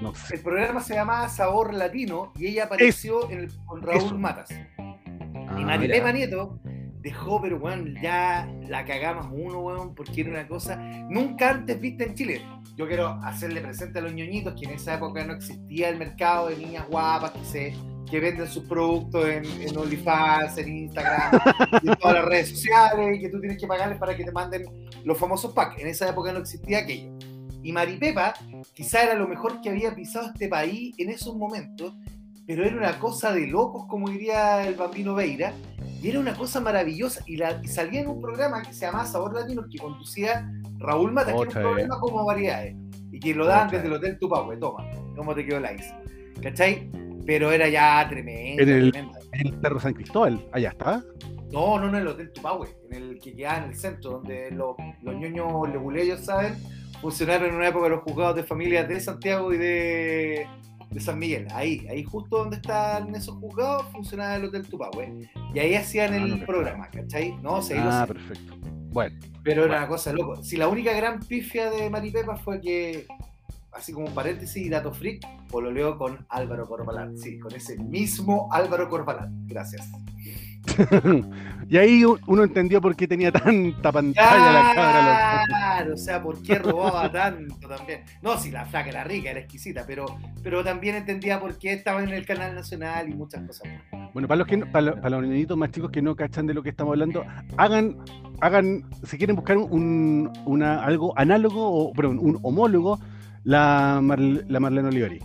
no. sé. El programa se llamaba Sabor Latino y ella apareció en el- con Raúl eso. Matas. Y Ah, Maripepa mira. Nieto dejó, pero weón, ya la cagamos uno, weón, porque era una cosa nunca antes vista en Chile. Yo quiero hacerle presente a los ñoñitos que en esa época no existía el mercado de niñas guapas que se que venden sus productos en, en OnlyFans, en Instagram, en todas las redes sociales, y que tú tienes que pagarles para que te manden los famosos packs. En esa época no existía aquello. Y Maripepa quizá era lo mejor que había pisado este país en esos momentos, pero era una cosa de locos, como diría el bambino Veira, y era una cosa maravillosa. Y, la, y salía en un programa que se llamaba Sabor Latino, que conducía Raúl Mata, que era un programa como variedades, y que lo daban Otra desde el. Hotel Tupahue, toma, cómo te quedó la is. ¿Cachai? Pero era ya tremendo. En el-. El Cerro San Cristóbal, allá está. No, no, no, el Hotel Tupahue, en el que quedaba en el centro, donde los, los ñoños leguleyos, ¿saben? Funcionaron en una época los juzgados de familias de Santiago y de, de San Miguel. Ahí, ahí justo donde están esos juzgados, funcionaba el Hotel Tupahue. Y ahí hacían Ah, el no programa, ¿cachai? No, lo Ah, perfecto. Bueno, Pero era una cosa loco. Si la única gran pifia de Maripepa fue que, así como un paréntesis dato freak, pololeó con Álvaro Corbalán. Sí, con ese mismo Álvaro Corbalán. Gracias. [laughs] y ahí uno entendió por qué tenía tanta pantalla la cabra. Claro, o sea, ¿por qué robaba tanto también? No, si la flaca era rica, era exquisita, pero, pero también entendía por qué estaba en el canal nacional y muchas cosas más. Bueno, para los que no- para, los- para los niñitos más chicos que no cachan de lo que estamos hablando, hagan, hagan, si quieren buscar un, una, algo análogo o perdón, un homólogo, la, la Marlene Olivari.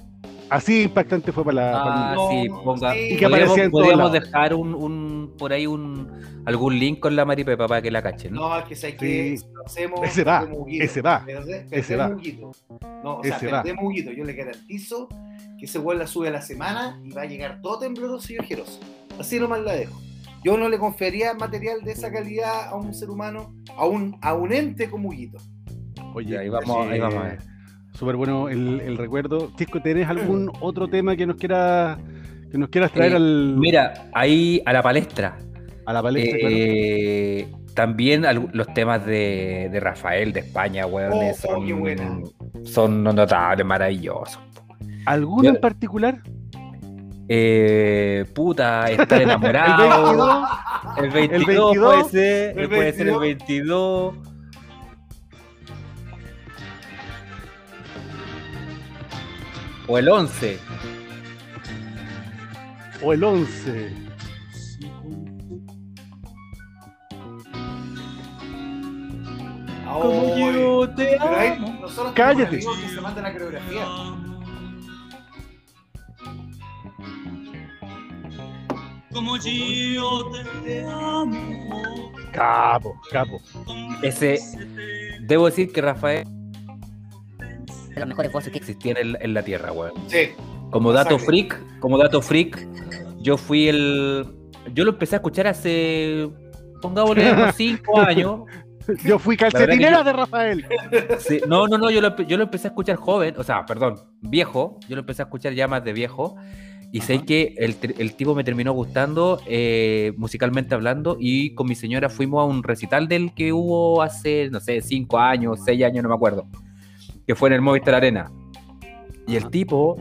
Así impactante fue para la. para Ah, mundo. sí, ponga. sí. Y que podríamos dejar un, un, por ahí un, algún link con la Maripepa para que la cachen. ¿no? No, es que sé que Sí. si lo hacemos. Ese va, perdemos Huguito. ese va, Perde- ese perdemos va. No, o sea, va. perdemos Huguito. Yo le garantizo que ese weón la sube a la semana y va a llegar todo tembloroso y ojeroso. Así nomás la dejo. Yo no le confiaría material de esa calidad a un ser humano, a un, a un ente como Huguito. Oye, ahí vamos- ahí vamos a ver. Súper bueno el, el recuerdo. Chisco, ¿tenés algún otro tema que nos quieras que nos quieras traer Eh, al, Mira, ahí a la palestra. a la palestra? claro? Eh, También algu- los temas de, de Rafael de España, weón, Oh, son, qué buena. son notables, maravillosos. ¿Alguno yo- en particular? Eh, puta, estar [laughs] enamorado. el 22, El 22, puede ser, el puede ser el 22. O el 11. ¿O el 11? como yo te Pero amo. nosotros Cállate. tenemos amigos que se manda la coreografía. Como yo te amo. Capo, capo. Ese, debo decir que Rafael de los mejores voces que existía en, en la tierra, weón. Sí. Como dato freak, como dato freak, yo fui el. Yo lo empecé a escuchar hace. Pongámosle [laughs] unos 5 años. Yo fui calcetinera yo- de Rafael. Sí, no, no, no, yo lo, yo lo empecé a escuchar joven, o sea, perdón, viejo. Yo lo empecé a escuchar ya más de viejo. Y sé que el, el tipo me terminó gustando eh, musicalmente hablando. Y con mi señora fuimos a un recital del que hubo hace, no sé, 5 años, 6 años, no me acuerdo. Que fue en el Movistar Arena. Y el tipo,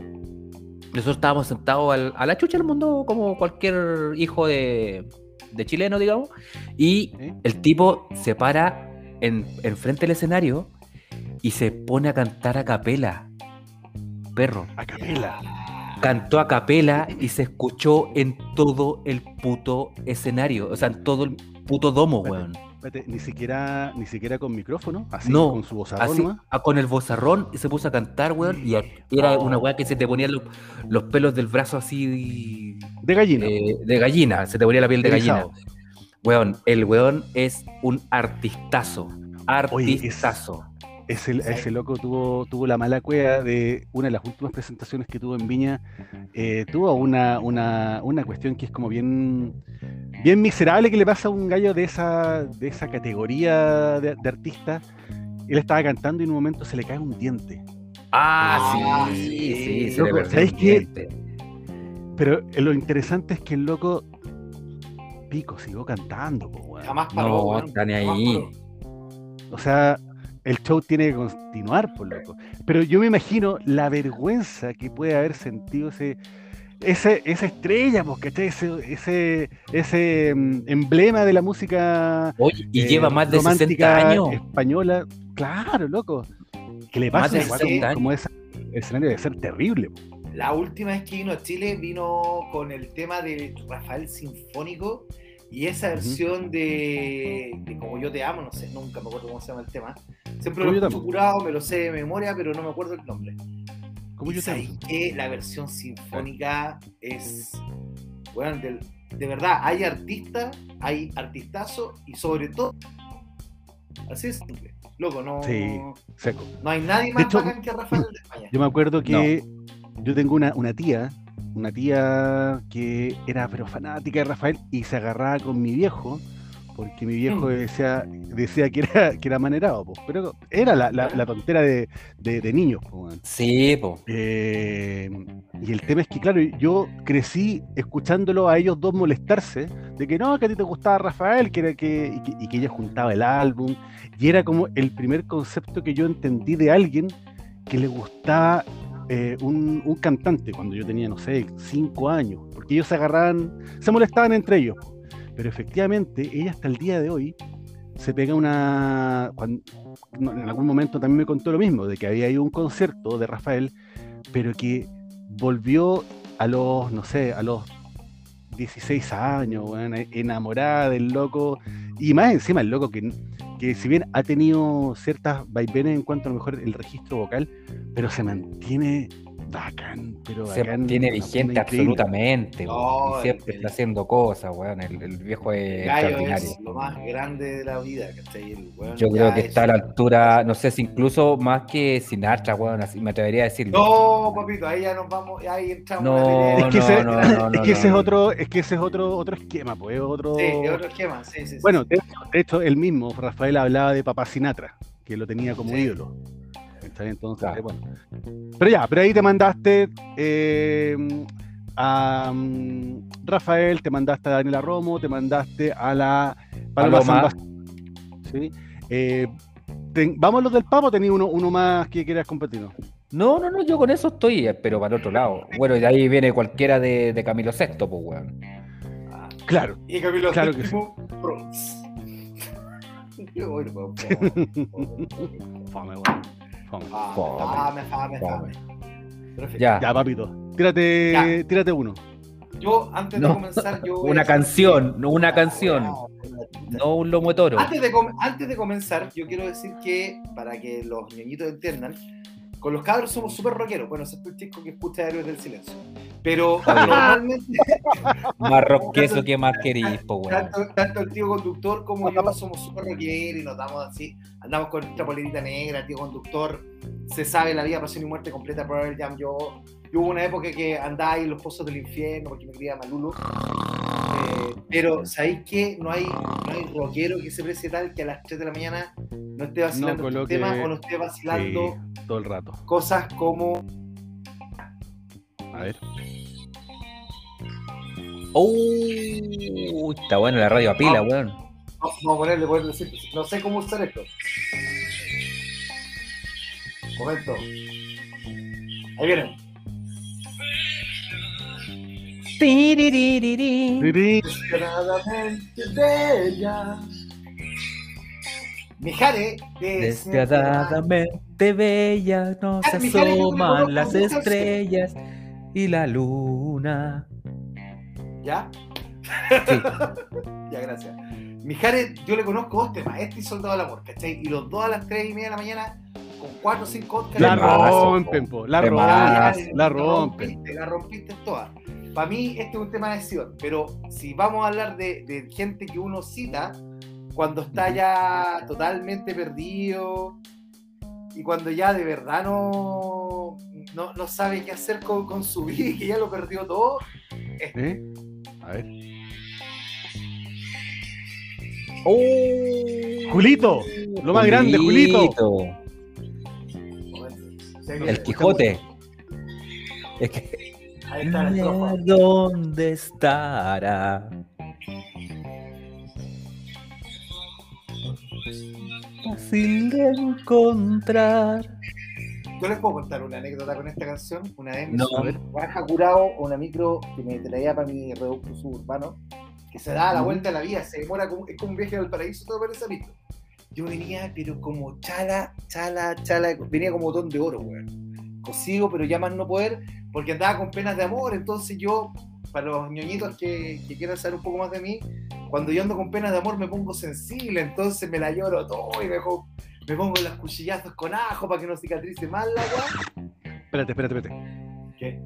nosotros estábamos sentados al- a la chucha del mundo como cualquier hijo de, de chileno, digamos. Y el tipo se para en, enfrente del escenario y se pone a cantar a capela. Perro. A capela. Cantó a capela y se escuchó en todo el puto escenario. O sea, en todo el puto domo, weón. Espérate, ni siquiera, ni siquiera con micrófono, así No, con su Así, nomás. ah, con el vozarrón y se puso a cantar, weón. Y era una weá que se te ponían los, los pelos del brazo así De gallina. eh, de gallina. Se te ponía la piel de gallina. Weón, el weón es un artistazo. Oye, es- Artistazo. Ese, ese loco tuvo, tuvo la mala cueva de una de las últimas presentaciones que tuvo en Viña. eh, tuvo una, una, una cuestión que es como bien, bien miserable que le pasa a un gallo de esa, de esa categoría de, de artista. Él estaba cantando y en un momento se le cae un diente. Ah, Ah, sí, sí. sí, se Loco. Pero eh, lo interesante es que el loco pico siguió cantando. po. Jamás paró. No, weón, está ni jamás ahí. paró. O sea, el show tiene que continuar, por loco. Pero yo me imagino la vergüenza que puede haber sentido ese, ese esa estrella, pues, ¿cachai? Ese, ese, ese mm, emblema de la música Oye, y eh, lleva más de 60 romántica años. española. Claro, loco. Que le pasa de una weá 60 como, como ese escenario debe ser terrible. po. La última vez que vino a Chile vino con el tema de Rafael Sinfónico y esa versión de, de Como yo te amo, no sé, nunca me acuerdo cómo se llama el tema. Siempre Como lo amo. curado, me lo sé de memoria, pero no me acuerdo el nombre. Como yo te amo. que la versión sinfónica es, bueno, de verdad, hay artistas, hay artistazo y sobre todo, así es simple. Loco, no, Sí. Seco. no hay nadie más hecho, bacán que Rafael de España. Yo me acuerdo que yo tengo una, una tía, una tía que era pero fanática de Rafael y se agarraba con mi viejo, porque mi viejo Mm. decía, decía que era, que era manerado, po, pero era la, la- la tontera de, de, de niños. po. Sí, po. Eh, y el tema es que, claro, yo crecí escuchándolo a ellos dos molestarse de que no, que a ti te gustaba Rafael, que era que, y, que, y que ella juntaba el álbum. Y era como el primer concepto que yo entendí de alguien que le gustaba eh, un, cantante cuando yo tenía, no sé, cinco años, porque ellos se agarraban, se molestaban entre ellos. Pero efectivamente, ella hasta el día de hoy se pega una. en algún momento también me contó lo mismo, de que había ido un concierto de Rafael, pero que volvió a los, no sé, a los 16 años, enamorada del loco, y más encima el loco que, que si bien ha tenido ciertas vaivenes en cuanto a lo mejor el registro vocal, pero se mantiene bacán, pero Se bacán, una vigente absolutamente. No, weón. Y siempre el- está haciendo cosas, weón. El, el viejo es Gallo extraordinario. es lo más grande de la vida, ¿cachai? El weón Yo creo que es- está a la altura, no sé si incluso más que Sinatra, weón, así me atrevería a decirlo. No, papito, ahí ya nos vamos, ahí entramos No, en la pelea. Es que, no, ese, no, no, es que ese no. es otro, es que ese es otro, otro esquema, pues, es otro. Sí, es otro esquema, sí, sí. sí. Bueno, de hecho, de hecho, él mismo, Rafael, hablaba de Papá Sinatra, que lo tenía como Sí. ídolo. Entonces, Claro. bueno. Pero ya, pero ahí te mandaste eh, a mm, Rafael, te mandaste a Daniela Romo, te mandaste a la Paloma Paloma. ¿sí? Eh, ten- ¿Vamos a los del Papo o tenías uno, uno más que quieras compartirnos? No, no, no, yo con eso estoy, eh, pero para el otro lado. Bueno, y de ahí viene cualquiera de, de Camilo VI, pues, weón. Ah, Claro. y Camilo Claro que. Yo voy, weón, Fome. Fome. Perfecto. Ya, Ya, papito. Tírate, Ya. tírate uno. Yo, antes de No, comenzar, yo. [laughs] una canción, no una canción. Ah, no un lomo de toro. Antes de, antes de comenzar, yo quiero decir que, para que los ñoñitos entiendan, con los cabros somos súper rockeros. Bueno, excepto el chico que escucha Héroes del Silencio. Pero [laughs] normalmente, [laughs] Más rock que eso, que más querís, po, weón. tanto, tanto el tío conductor como yo somos súper rockeros y nos damos así. Andamos con nuestra polerita negra, el tío conductor se sabe la vida, pasión y muerte completa por el Jam. Yo, yo hubo una época que andaba ahí en los pozos del infierno porque me quería Malulu. Pero, ¿sabéis qué? No hay, no hay rockero que se precie tal que a las 3 de la mañana no esté vacilando No estos coloque- temas o no esté vacilando Sí, todo el rato. cosas como. A ver. Uh, está bueno la radio a pila, weón. No, vamos a ponerle, ponerle así, no sé cómo usar esto. Momento. Ahí viene. Tiri. Desesperadamente bella. Mijare, Despiadadamente bella nos Ah, Mijares, asoman las estrellas y la luna. ¿Ya? Sí. [laughs] Ya, gracias. Mijares, yo le conozco dos temas, este y Soldado del Amor, ¿cachai? Y los dos a las 3 y media de la mañana, con 4 o 5 Oscars. La rompen, po. La rompen. La rompen. rompiste, la rompiste toda. Para mí, este es un tema de Sion, pero si vamos a hablar de, de gente que uno cita cuando está ya totalmente perdido y cuando ya de verdad no, no, no sabe qué hacer con, con su vida y que ya lo perdió todo, ¿Eh? A ver. Oh, Julito, lo más grande, Julito. El Quijote. Es que. Ahí está la estrofa. ¿Dónde estará? Fácil de encontrar. Yo les puedo contar una anécdota con esta canción. Una vez me No. baja curado a una micro que me traía para mi reducto suburbano, que se da la vuelta a la vida, se demora como, es como un viaje al paraíso todo para esa micro. Yo venía, pero como chala, chala, chala, venía como botón de oro, weón. Cosido, pero ya más no poder, porque andaba con penas de amor, entonces yo, para los ñoñitos que, que quieran saber un poco más de mí, cuando yo ando con penas de amor me pongo sensible, entonces me la lloro todo y me, pongo- me pongo los cuchillazos con ajo para que no cicatrice mal la weá. Espérate, espérate, espérate. ¿Qué?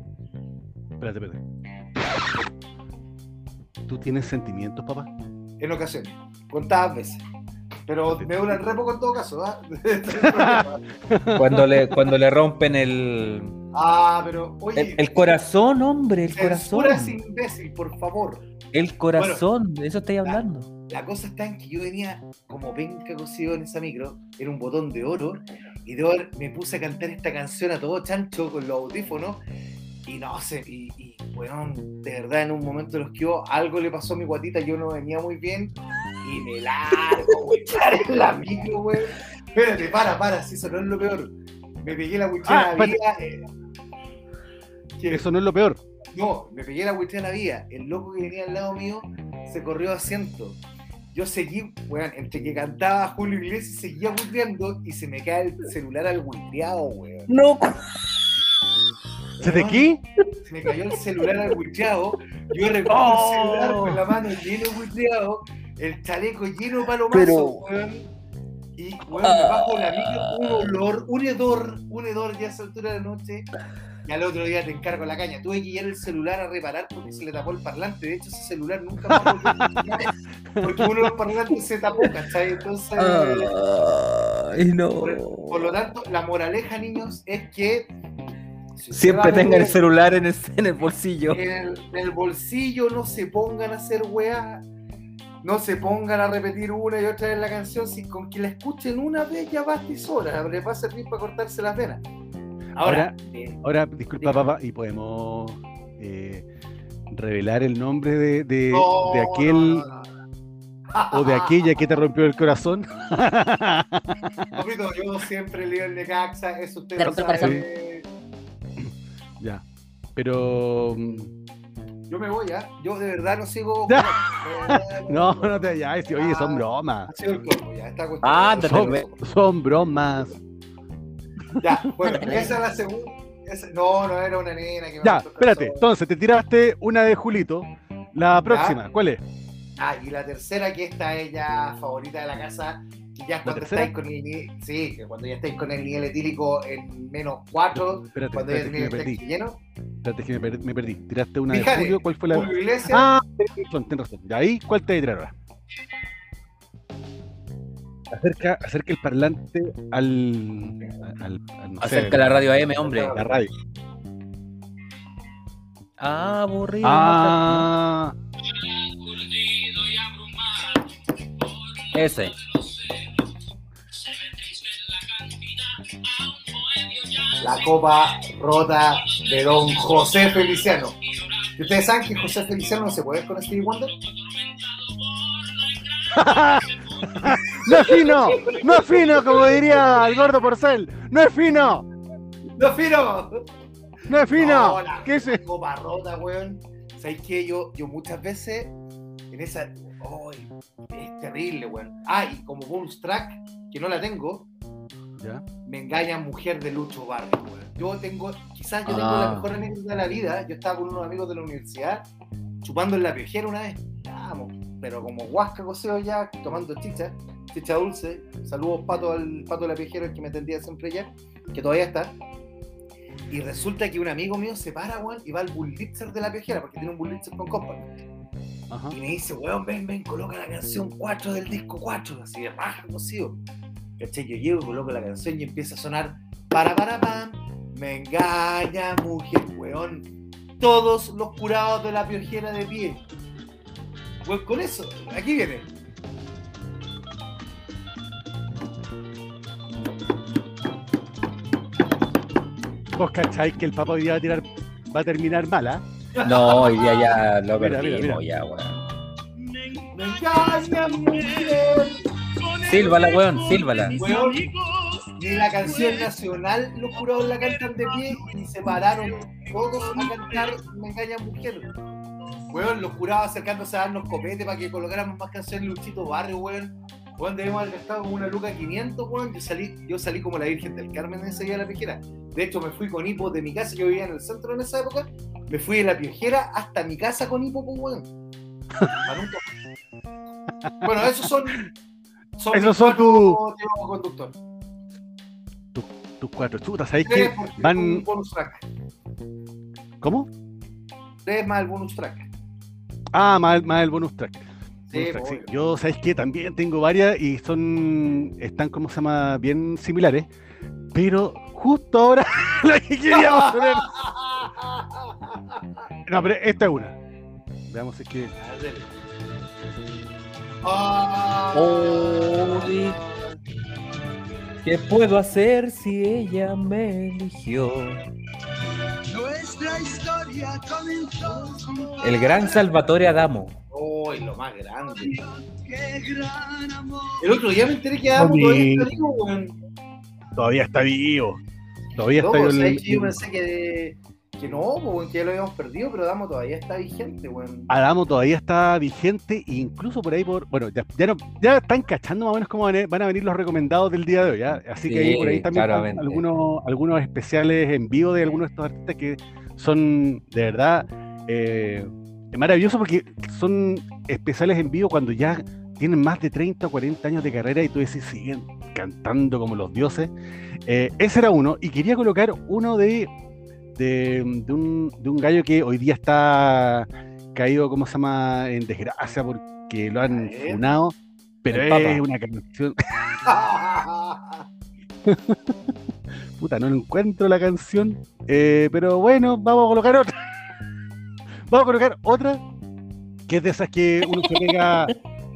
Espérate, espérate. ¿Tú tienes sentimientos, papá? En ocasiones, contadas veces. Pero me duran re poco en todo caso, ¿ah? [laughs] Es problema. Cuando le, cuando le rompen el, ah, pero oye, el, el corazón, hombre, el corazón. ese imbécil, por favor. El corazón, de eso estoy hablando. La cosa está en que yo venía como penca cosido en esa micro, era un botón de oro, y de oro me puse a cantar esta canción a todo chancho con los audífonos, y no sé, y, y weón, de verdad en un momento de los que yo, algo le pasó a mi guatita, yo no venía muy bien, y me largo, güey, [laughs] en la micro, güey. Espérate, para, para, si eso no es lo peor. Me pegué la Ah, cuchara espérate. vía. eh, que- Eso no es lo peor. no, me pegué la cuestión a la vía. El loco que venía al lado mío se corrió asiento. Yo seguí, weón, entre que cantaba Julio Iglesias, seguía buitreando y se me cae el celular al buitreado, weón. No. ¿Se te qué? Se me cayó el celular al buitreado. Yo recojo Oh. el celular con la mano lleno de buitreado, el chaleco lleno de palomazo, Pero-. Y, me bajo la micro, un olor, un hedor, un hedor ya a esa altura de la noche. Y al otro día te encargo la caña. Tuve que ir el celular a reparar porque se le tapó el parlante. De hecho, ese celular nunca funcionar, Porque uno de los parlantes se tapó, ¿cachai? Entonces, Ay, no. por, por lo tanto, la moraleja, niños, es que si Siempre a tenga el celular en el, en el bolsillo. en el, en el bolsillo, no se pongan a hacer weá. No se pongan a repetir una y otra vez la canción, si con que la escuchen una vez ya basta y sobra, les va a servir para cortarse las venas. Ahora, eh, Ahora, disculpa, papá, y podemos eh, revelar el nombre de, de- no, de aquel no, no, no. o de aquella que te rompió el corazón. [laughs] Papito, yo siempre leo el Necaxa, eso usted Te lo el sabe. ya. Pero. Yo me voy, ¿ah? Yo de verdad no sigo. [laughs] No, no te vayas, oye, son Ah, bromas. Ha sido el colmo, ya. Esta cuestión. Ándate, Son, son bromas. Ya, bueno, esa es la segunda. esa- No, no era una nena que me Ya, espérate. Entonces, te tiraste una de Julito. La próxima, ¿cuál es? Ah, y la tercera, que esta es ya favorita de la casa, ya cuando estáis con el nivel, sí, que cuando ya estáis con el nivel etílico en menos 4, Espérate, cuando ya espérate, que me tenéis el lleno. Espérate que me, per- me perdí. Tiraste una de Fíjate, Julio, ¿cuál fue la...? Julio Iglesias, Ah, tenés razón, tenés razón. De ahí, ¿cuál te voy a tirar ahora? Acerca, acerca el parlante al... al, al- no sé, Acerca la radio AM, hombre. la radio. Ah, aburrido. Ah, Ese. La copa rota de don José Feliciano. ¿Y ustedes saben que José Feliciano no se puede con Stevie Wonder? [laughs] ¡No es fino! ¡No es fino! Como diría el gordo Porcel. ¡No es fino! ¡No, Fino! ¡No es fino! La ¿Qué es copa rota, weón. ¿Sabes qué? Yo, yo muchas veces en esa. ¡Ay! es terrible, weón. Ah, y como bonus track, que no la tengo, Ya. me engaña mujer de Lucho Barrio. Yo tengo, quizás yo tengo Ah. la mejor anécdota de la vida. Yo estaba con unos amigos de la universidad, chupando en la piojera una vez. Estábamos, pero como huasca coseo ya, tomando chicha, chicha dulce. Saludos, pato, al pato de la piojera, el que me atendía siempre ya, que todavía está. Y resulta que un amigo mío se para, weón, y va al Bullitzer de la piojera, porque tiene un Bullitzer con compa. Ajá. Y me dice, weón, ven, ven, coloca la canción 4 del disco 4, así de baja, cocido. ¿Cachai? Yo llego, coloco la canción y empieza a sonar para, para, pam, me engaña, mujer, weón. Todos los curados de la piojera de pie. Pues con eso, aquí viene. Vos cacháis que el papá hoy día va a tirar, va a terminar mala. No, hoy día ya lo Mira, mira, perdimos, mira. ya, weón. Me engaña, mujer. Sílvala, weón, sílvala. Weón, ni la canción nacional los curados la cantan de pie y se pararon todos a cantar Me engaña mujer. Weón, los curados acercándose a darnos copete para que colocáramos más canciones Luchito Barrio, weón. Weón, debemos haber gastado como una luca 500, weón. Yo salí, yo salí como la Virgen del Carmen ese día de la piojera. De hecho, me fui con hipo de mi casa, yo vivía en el centro en esa época. Me fui de la piojera hasta mi casa con hipo, pues, weón. Bueno, esos son. Son Esos son cuatro tu- tipos conductor. Tus cuatro chutas, ¿sabéis Tres qué? porque Van- un bonus track. ¿Cómo? Tres más el bonus track. Ah, más, más el bonus track. Sí, Bonus track, sí. Yo, ¿sabéis qué? También tengo varias y son. Están, ¿cómo se llama? Bien similares. Pero justo ahora [laughs] la que queríamos [laughs] poner. No, pero esta es una. Veamos si es que. Uy. ¿Qué puedo hacer si ella me eligió? Nuestra historia comenzó con El gran Salvatore Adamo. Uy, lo más grande. qué gran amor. El otro día me enteré que Adamo todavía está vivo, weón. Todavía está vivo. Todavía No, está vivo. ¿sabes el- yo pensé que, que no, pues, weón, que ya lo habíamos perdido, pero Adamo todavía está vigente, weón. Adamo todavía está vigente, e incluso por ahí por. Bueno, ya, ya, no- ya están cachando más o menos cómo van a, van a venir los recomendados del día de hoy, ¿ya? Así que ahí por ahí también están algunos, algunos especiales en vivo de algunos de estos artistas que son de verdad eh, maravillosos porque son especiales en vivo cuando ya tienen más de 30 o 40 años de carrera y tú decís, siguen cantando como los dioses. Eh, ese era uno, y quería colocar uno de, de, de un, de un gallo que hoy día está caído, ¿cómo se llama?, en desgracia porque lo han funado, pero El es Papa. una canción, [laughs] puta, no encuentro la canción, eh, pero bueno, vamos a colocar otra. [laughs] vamos a colocar otra, que es de esas que uno se pega,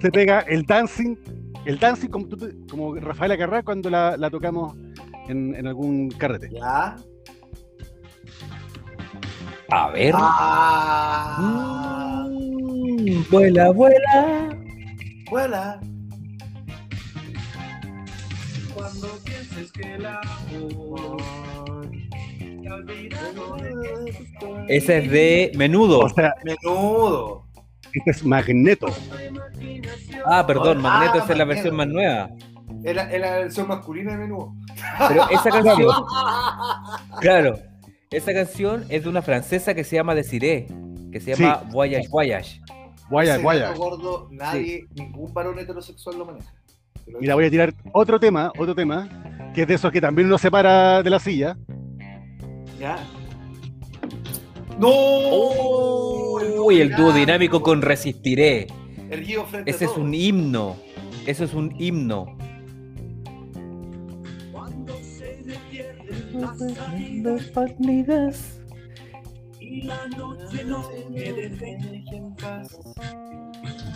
se pega el dancing, el dancing como, como Rafaela Carrá cuando la, la tocamos en, en algún carrete. ya. A ver. Ah. Mm, vuela, vuela. Vuela. Cuando pienses que el amor te ha olvidado de Ese es de Menudo. O sea, Menudo. este es Magneto. Ah, perdón, Ah, Magneto esa es la versión más nueva. Era, era la versión masculina de Menudo. Pero esa canción, [laughs] claro, esa canción es de una francesa que se llama Desiree, que se llama Voyage Voyage. Ese guaya. gato gordo, nadie, ningún varón heterosexual lo maneja. Lo Mira, voy a tirar otro tema, otro tema, que es de esos que también uno se para de la silla. Ya. ¡No! Uy, el dúo dinámico con Resistiré. Ese a es un himno. Eso es un himno. Las salidas y la noche no me deje en paz.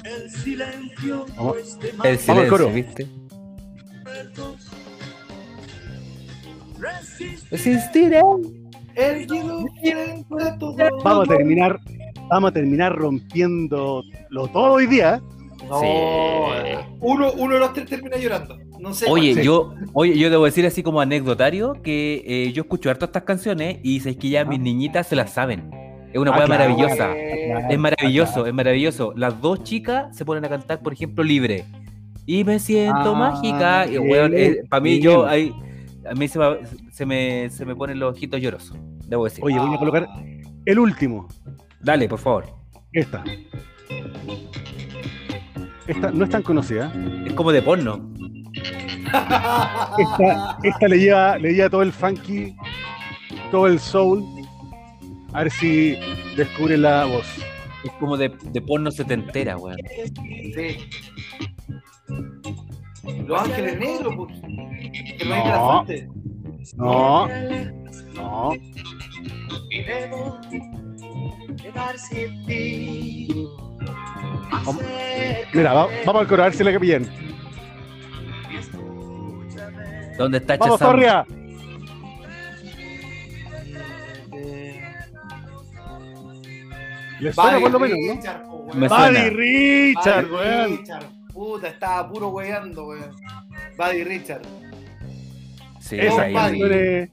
El silencio pues de El silencio, coro. ¿viste? Resistiré. Vamos a terminar, vamos a terminar rompiendo lo todo hoy día. No. Sí. Uno, uno de los tres termina llorando. No sé. Oye, yo, oye, yo debo decir así como anecdotario que eh, yo escucho harto estas canciones y sé que ya mis niñitas se las saben. Es una Ah, hueá claro, maravillosa. Eh, Es maravilloso, es maravilloso. Las dos chicas se ponen a cantar, por ejemplo, libre. Y me siento Ah, mágica. Y, weón, para mí, bien. yo, ahí, a mí se, me- se me, se me ponen los ojitos llorosos. Debo decir. Oye, voy a colocar el último. Dale, por favor. Esta. Esta no es tan conocida. Es como de porno. Esta, esta le, lleva, le lleva todo el funky, todo el soul. A ver si descubre la voz. Es como de, de porno setentera, weón. Sí. Los ángeles negros, pues. Que no No. No, no. Vamos. Mira, va- vamos al coro, a ver si la que pillan. ¿Dónde está ¡Vamos? Torria! Le suena Buddy por lo menos, ¿no? Richard, po, weón. Me Buddy suena. Buddy Richard, weón. Richard. Puta, estaba puro weando, weón. Buddy Richard. Sí, Esa ahí,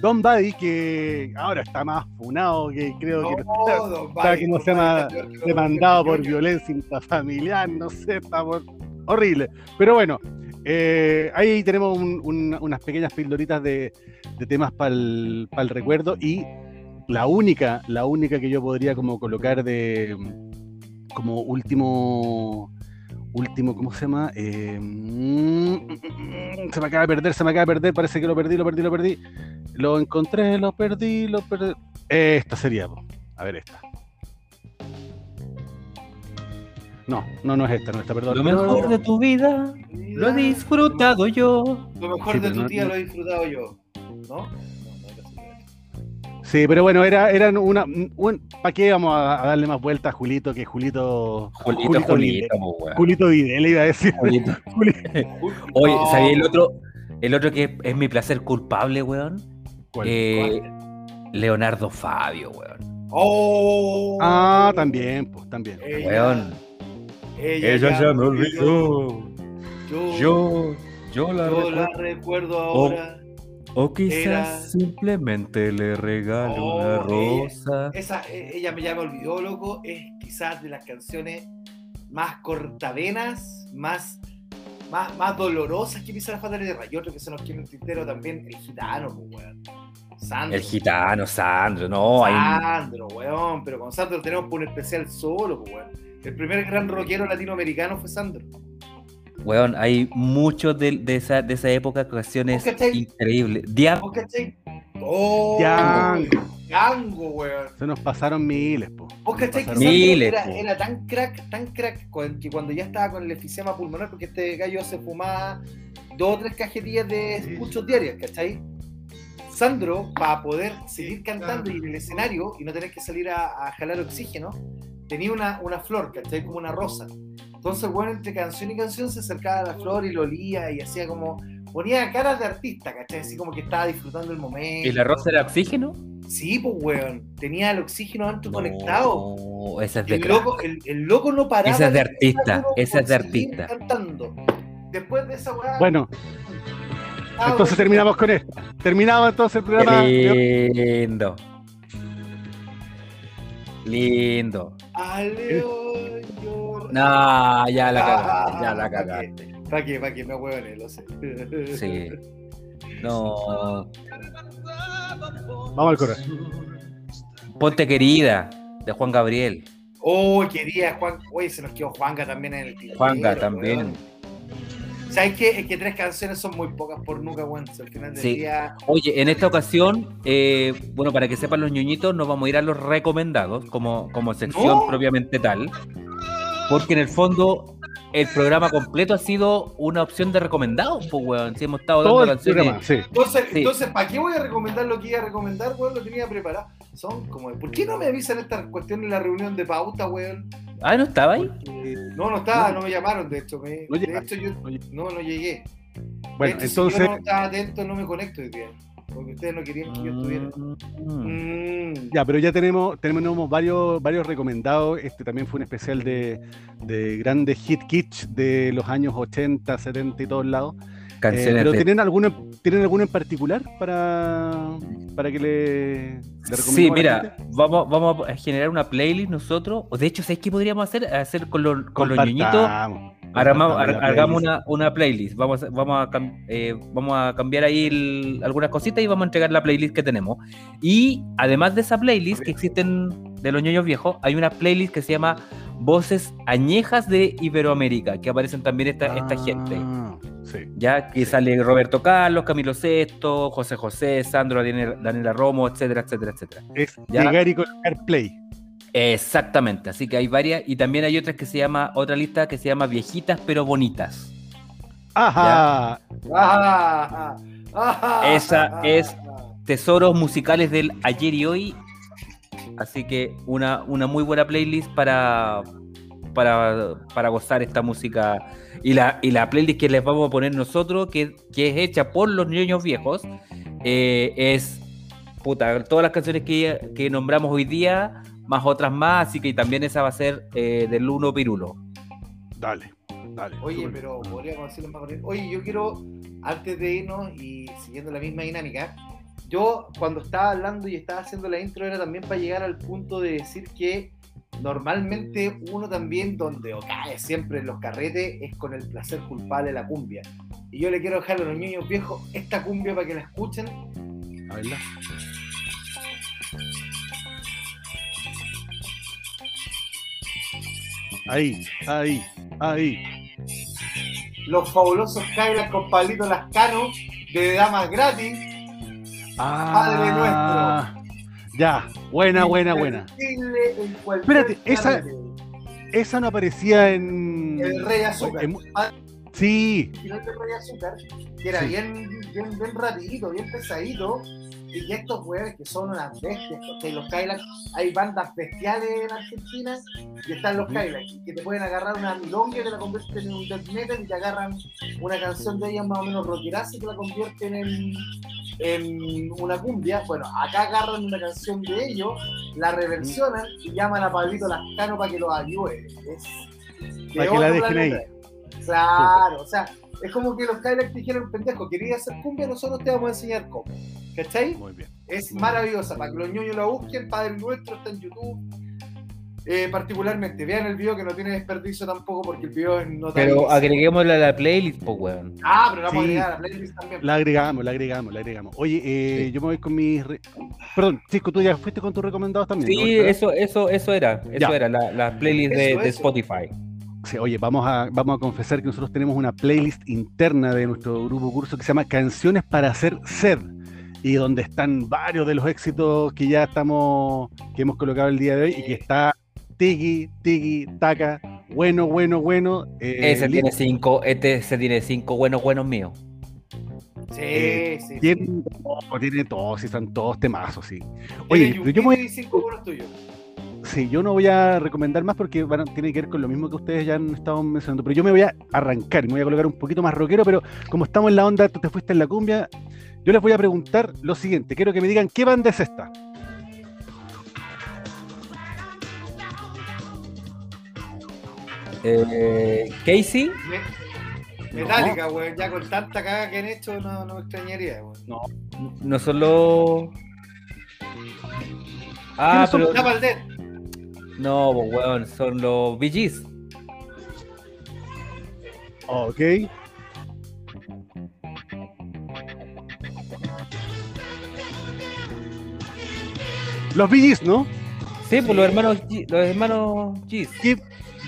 Don Buddy, que ahora está más funado, que creo que No, está, don está, Buddy, ¿cómo don se llama? Está peor que demandado por violencia intrafamiliar, no sé, está por- horrible. Pero bueno, eh, ahí tenemos un- un- unas pequeñas pildoritas de, de temas para el recuerdo y la única, la única que yo podría como colocar de como último último, ¿cómo se llama? Eh, mm, se me acaba de perder, se me acaba de perder, parece que lo perdí, lo perdí, lo perdí. Lo encontré, lo perdí, lo perdí. Esta sería, a ver esta. No, no, no es esta, no es esta, perdón. Lo mejor de tu vida lo he disfrutado yo. Lo mejor Sí, de tu no- tía no- lo he disfrutado yo. ¿No? Sí, pero bueno, era, eran una. ¿Para qué vamos a, a darle más vueltas a Julito que Julito. Julito, Julito Julito, weón. Julito Videl, iba a decir. Julito. [laughs] Juli- [laughs] Oye, No. ¿sabía el otro? El otro que es mi placer culpable, weón. ¿Cuál? Eh, Leonardo Fabio, weón. Oh, Ah, también, pues, también. Ella, Weón. Ella, ya me olvidó. Yo, Yo, yo la yo la recuerdo. recuerdo ahora. O quizás era- simplemente le regalo Oh, una ella- rosa. Esa, eh, ella me ya me olvidó, loco. Es quizás de las canciones más cortavenas, más, más, más dolorosas que empiezan a faltar de. Y otro que se nos quiere un tintero también, el gitano, pues, weón. Sandro. El gitano, Sandro, no, hay Sandro, weón. Pero con Sandro tenemos por un especial solo, pues, weón. El primer gran rockero latinoamericano fue Sandro. Weón, hay muchos de, de esa, de esa época canciones increíbles. Diablo. Oh, Django. Django, weón. Se nos pasaron miles, po. ¿Vos cachai que Miles, era, po. era tan crack, tan crack, que cuando ya estaba con el efisema pulmonar, porque este gallo se fumaba dos o tres cajetillas de puchos diarias, ¿cachai? Sandro, para poder seguir cantando y en el escenario y no tener que salir a, a jalar oxígeno, tenía una, una flor, ¿cachai? Como una rosa. Entonces, bueno, entre canción y canción se acercaba a la flor y lo olía y hacía como. ponía caras de artista, ¿cachai? Así como que estaba disfrutando el momento. ¿y la rosa era oxígeno? Sí, pues, weón. Tenía el oxígeno adentro conectado. Esa es de el crack. loco, el, el loco no paraba. Esa es de artista, esa es de artista. Cantando. Después de esa weá. Bueno, ah, entonces terminamos con esta. Terminamos entonces el programa. Qué lindo. Lindo. Llora. No, ya la Ah, cagaste, ya la ¿pa' cagaste. qué? ¿Para qué? ¿Para qué? Me huevoné, lo sé. Sí. No. Vamos al coro. Ponte querida, de Juan Gabriel. Oh, quería Juan. Oye, se nos quedó Juanga también en el Juanga también. weón. ¿Sabes qué? Es que tres canciones son muy pocas por nunca, weón. Si Al final del Sí. día. Oye, en esta ocasión, eh, bueno, para que sepan los ñoñitos, nos vamos a ir a los recomendados como, como sección No. propiamente tal. Porque en el fondo, el programa completo ha sido una opción de recomendados, pues, weón. Si hemos estado Todo dando el canciones. programa, sí. Entonces, Sí. entonces, ¿para qué voy a recomendar lo que iba a recomendar, weón? Lo tenía preparado. Son como. ¿Por qué no me avisan estas cuestiones en la reunión de pauta, weón? Ah, ¿no estaba ahí? No, no estaba, no me llamaron, de hecho. Me, No de llegaste. hecho, yo No no, llegué. Bueno, hecho, si entonces, yo no estaba atento, no me conecto hoy día. Porque ustedes no querían que yo estuviera. Mm. Mm. ya, pero ya tenemos, tenemos varios, varios recomendados. Este también fue un especial de, de grandes hit kitsch de los años 80, 70 y todos lados. Eh, Canciones pero de ¿tienen alguno, ¿tienen alguno en particular para, para que le, le Sí, mira, vamos, vamos a generar una playlist nosotros. O de hecho, ¿sabes qué podríamos hacer? Hacer con, los- con los ñoñitos. Hagamos playlist. una, una playlist. Vamos, a- vamos, a, eh, vamos a cambiar ahí el- algunas cositas y vamos a entregar la playlist que tenemos. Y además de esa playlist que existen de los ñoños viejos, hay una playlist que se llama Voces Añejas de Iberoamérica, que aparecen también esta, esta gente. Sí. Ya que sale Roberto Carlos, Camilo Sesto, José José, Sandro, Daniela, Daniela Romo, etcétera, etcétera, etcétera. Es Ya. llegar y colocar play. Exactamente, así que hay varias y también hay otras que se llama, otra lista que se llama Viejitas pero Bonitas. Ajá. Ah, ah, Esa es-. Tesoros musicales del ayer y hoy. Así que una, una muy buena playlist para, para, para gozar esta música. Y la, y la playlist que les vamos a poner nosotros, que, que es hecha por los niños viejos, eh, es puta, todas las canciones que, que nombramos hoy día, más otras más, así que también esa va a ser eh, del Uno Pirulo. Dale. Dale. Oye, pero podríamos decirlo más corriente. Oye, yo quiero, antes de irnos y siguiendo la misma dinámica, yo cuando estaba hablando y estaba haciendo la intro era también para llegar al punto de decir que normalmente uno también donde o cae siempre en los carretes es con el placer culpable de la cumbia. Y yo le quiero dejar a los niños viejos esta cumbia para que la escuchen. A verla. Ahí, ahí, ahí. Los fabulosos Cadillacs con Pablito Lascano de Damas Gratis. Padre Ah, Ya, buena, buena, buena. Espérate, esa-. Esa no aparecía en. El Rey Azúcar. en- Sí, Azúcar, que era Sí. bien, bien, bien rapidito, bien pesadito, y estos weones que son unas bestias, que los Cadillacs, hay bandas bestiales en Argentina, y están los Cadillacs, que te pueden agarrar una milonga que la convierten en un death metal y te agarran una canción de ellas más o menos rockeraza y que la convierten en, en una cumbia. Bueno, acá agarran una canción de ellos, la reversionan y llaman a Pablito Lascano para que los ayude. Es Para que la dejen ahí. Claro, o sea, es como que los Cadillacs dijeron, pendejo, querías hacer cumbia, nosotros te vamos a enseñar cómo. ¿Cachai? muy bien. Es maravillosa, para que los ñoños la busquen, Padre Nuestro está en YouTube. Eh, particularmente, vean el video que no tiene desperdicio tampoco porque el video es notable. Pero agreguémosle a la playlist, pues, weón. Ah, pero la vamos a agregar a la playlist también. La agregamos, la agregamos, la agregamos. Oye, eh, Sí. yo me voy con mis. re- Perdón, tú ya fuiste con tus recomendados también. Sí, eso, eso, eso era, eso Ya. era, la, la playlist de, Eso, de eso. Spotify. Sí, oye, vamos a, vamos a confesar que nosotros tenemos una playlist interna de nuestro grupo curso que se llama Canciones para hacer sed y donde están varios de los éxitos que ya estamos, que hemos colocado el día de hoy y que está tiki, tiki, taca, bueno, bueno, bueno. eh, Ese listo. tiene cinco, este se tiene cinco buenos, buenos míos. Sí, eh, sí. sí. Tiene todo, tiene todos, y están todos temazos, sí. Oye, yo me voy- cinco buenos tuyos. Sí, yo no voy a recomendar más porque tiene que ver con lo mismo que ustedes ya han estado mencionando, pero yo me voy a arrancar y me voy a colocar un poquito más rockero, pero como estamos en la onda, tú te fuiste en la cumbia, yo les voy a preguntar lo siguiente, quiero que me digan qué banda es esta. Eh, Casey, Me- Metallica, weón, ya con tanta caga que han hecho no, no me extrañaría, weón. no solo. Ah, pero. No, pues, weón, son los Gees. Ok. Los Gees, ¿no? Sí, pues los hermanos, los hermanos Gis. GIF,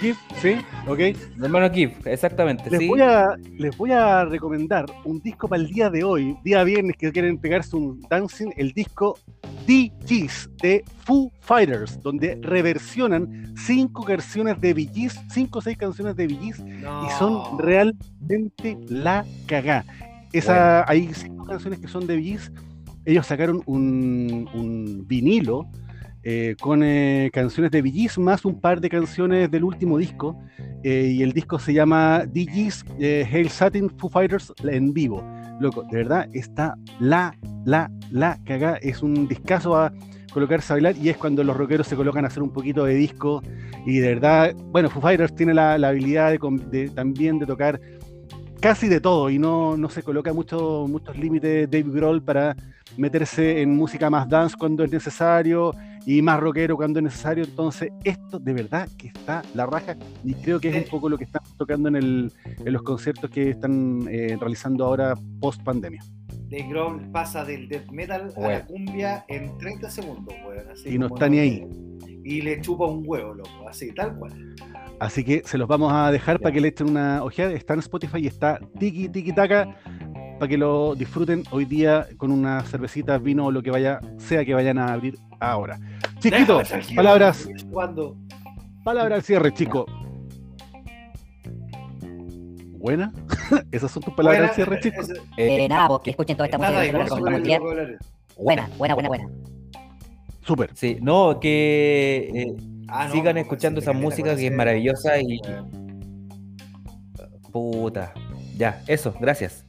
GIF, sí, ok. Los hermanos GIF, exactamente. Les sí. voy, a, les voy a recomendar un disco para el día de hoy, día viernes, que quieren pegarse un dancing, el disco DGs de Foo Fighters, donde reversionan cinco canciones de Gees, cinco o seis canciones de No. y son realmente la cagá. Esa, Hay cinco canciones que son de Gees. Ellos sacaron un, un vinilo eh, con eh, canciones de Gees más un par de canciones del último disco. eh, y el disco se llama eh, Hail Satin Foo Fighters en vivo. Loco, de verdad está la, la, la cagá. Es un discazo a colocarse a bailar y es cuando los rockeros se colocan a hacer un poquito de disco y de verdad, bueno, Foo Fighters tiene la, habilidad de- también de tocar casi de todo y no, no se coloca mucho, muchos límites Dave Grohl para meterse en música más dance cuando es necesario y más rockero cuando es necesario. Entonces, esto de verdad que está la raja y creo que es un poco lo que están tocando en, el, en los conciertos que están eh, realizando ahora post pandemia. De Grohl pasa del death metal a la cumbia en 30 segundos, weón. así Y no está ni ahí. Y le chupa un huevo, loco, así, tal cual. Así que se los vamos a dejar Ya. para que le echen una ojeada. Está en Spotify y está tiki tiki taka para que lo disfruten hoy día con una cervecita, vino o lo que vaya, sea que vayan a abrir ahora. Chiquito, palabras, Cuando palabras al cierre, chico. Buena. [laughs] Esas son tus palabras al cierre, chico. Eh, Eh, nada, pues que escuchen toda esta música. Buena, buena, buena, buena. Súper. sí, no, que eh, Ah, no, sigan escuchando esa música que es maravillosa y puta. Ya, eso, gracias.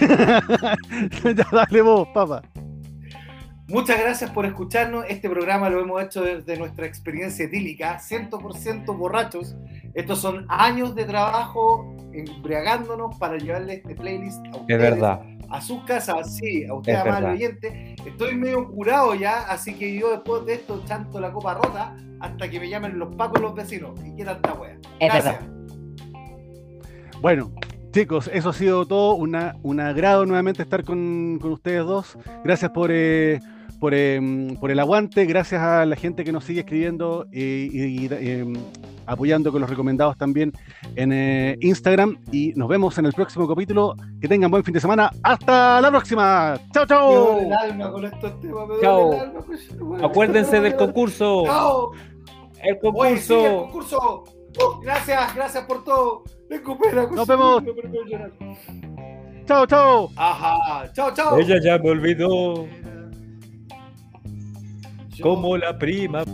[laughs] ya dale vos, papá. Muchas gracias por escucharnos. Este programa lo hemos hecho desde nuestra experiencia etílica, 100% borrachos. Estos son años de trabajo embriagándonos para llevarle este playlist a ustedes. Es verdad. a sus casas, sí, a usted, Es amable oyente. Estoy medio curado ya, así que yo después de esto chanto la copa rota hasta que me llamen los pacos los vecinos. ¿Y qué tanta wea? Es Gracias. Bueno, chicos, eso ha sido todo. Una, un agrado nuevamente estar con, con ustedes dos. Gracias por, eh, por, eh, por el aguante. Gracias a la gente que nos sigue escribiendo eh, y, y, eh, apoyando con los recomendados también en eh, Instagram. Y nos vemos en el próximo capítulo. Que tengan buen fin de semana. ¡Hasta la próxima! ¡Chao, chao! Chao. weón. Acuérdense del concurso. ¡Chao! El Oye, sí, el concurso. Uh, gracias, gracias por todo. Recupera, Nos vemos. ¡Chao, chao! Ajá, chao, chao. Ella ya me olvidó como la prima.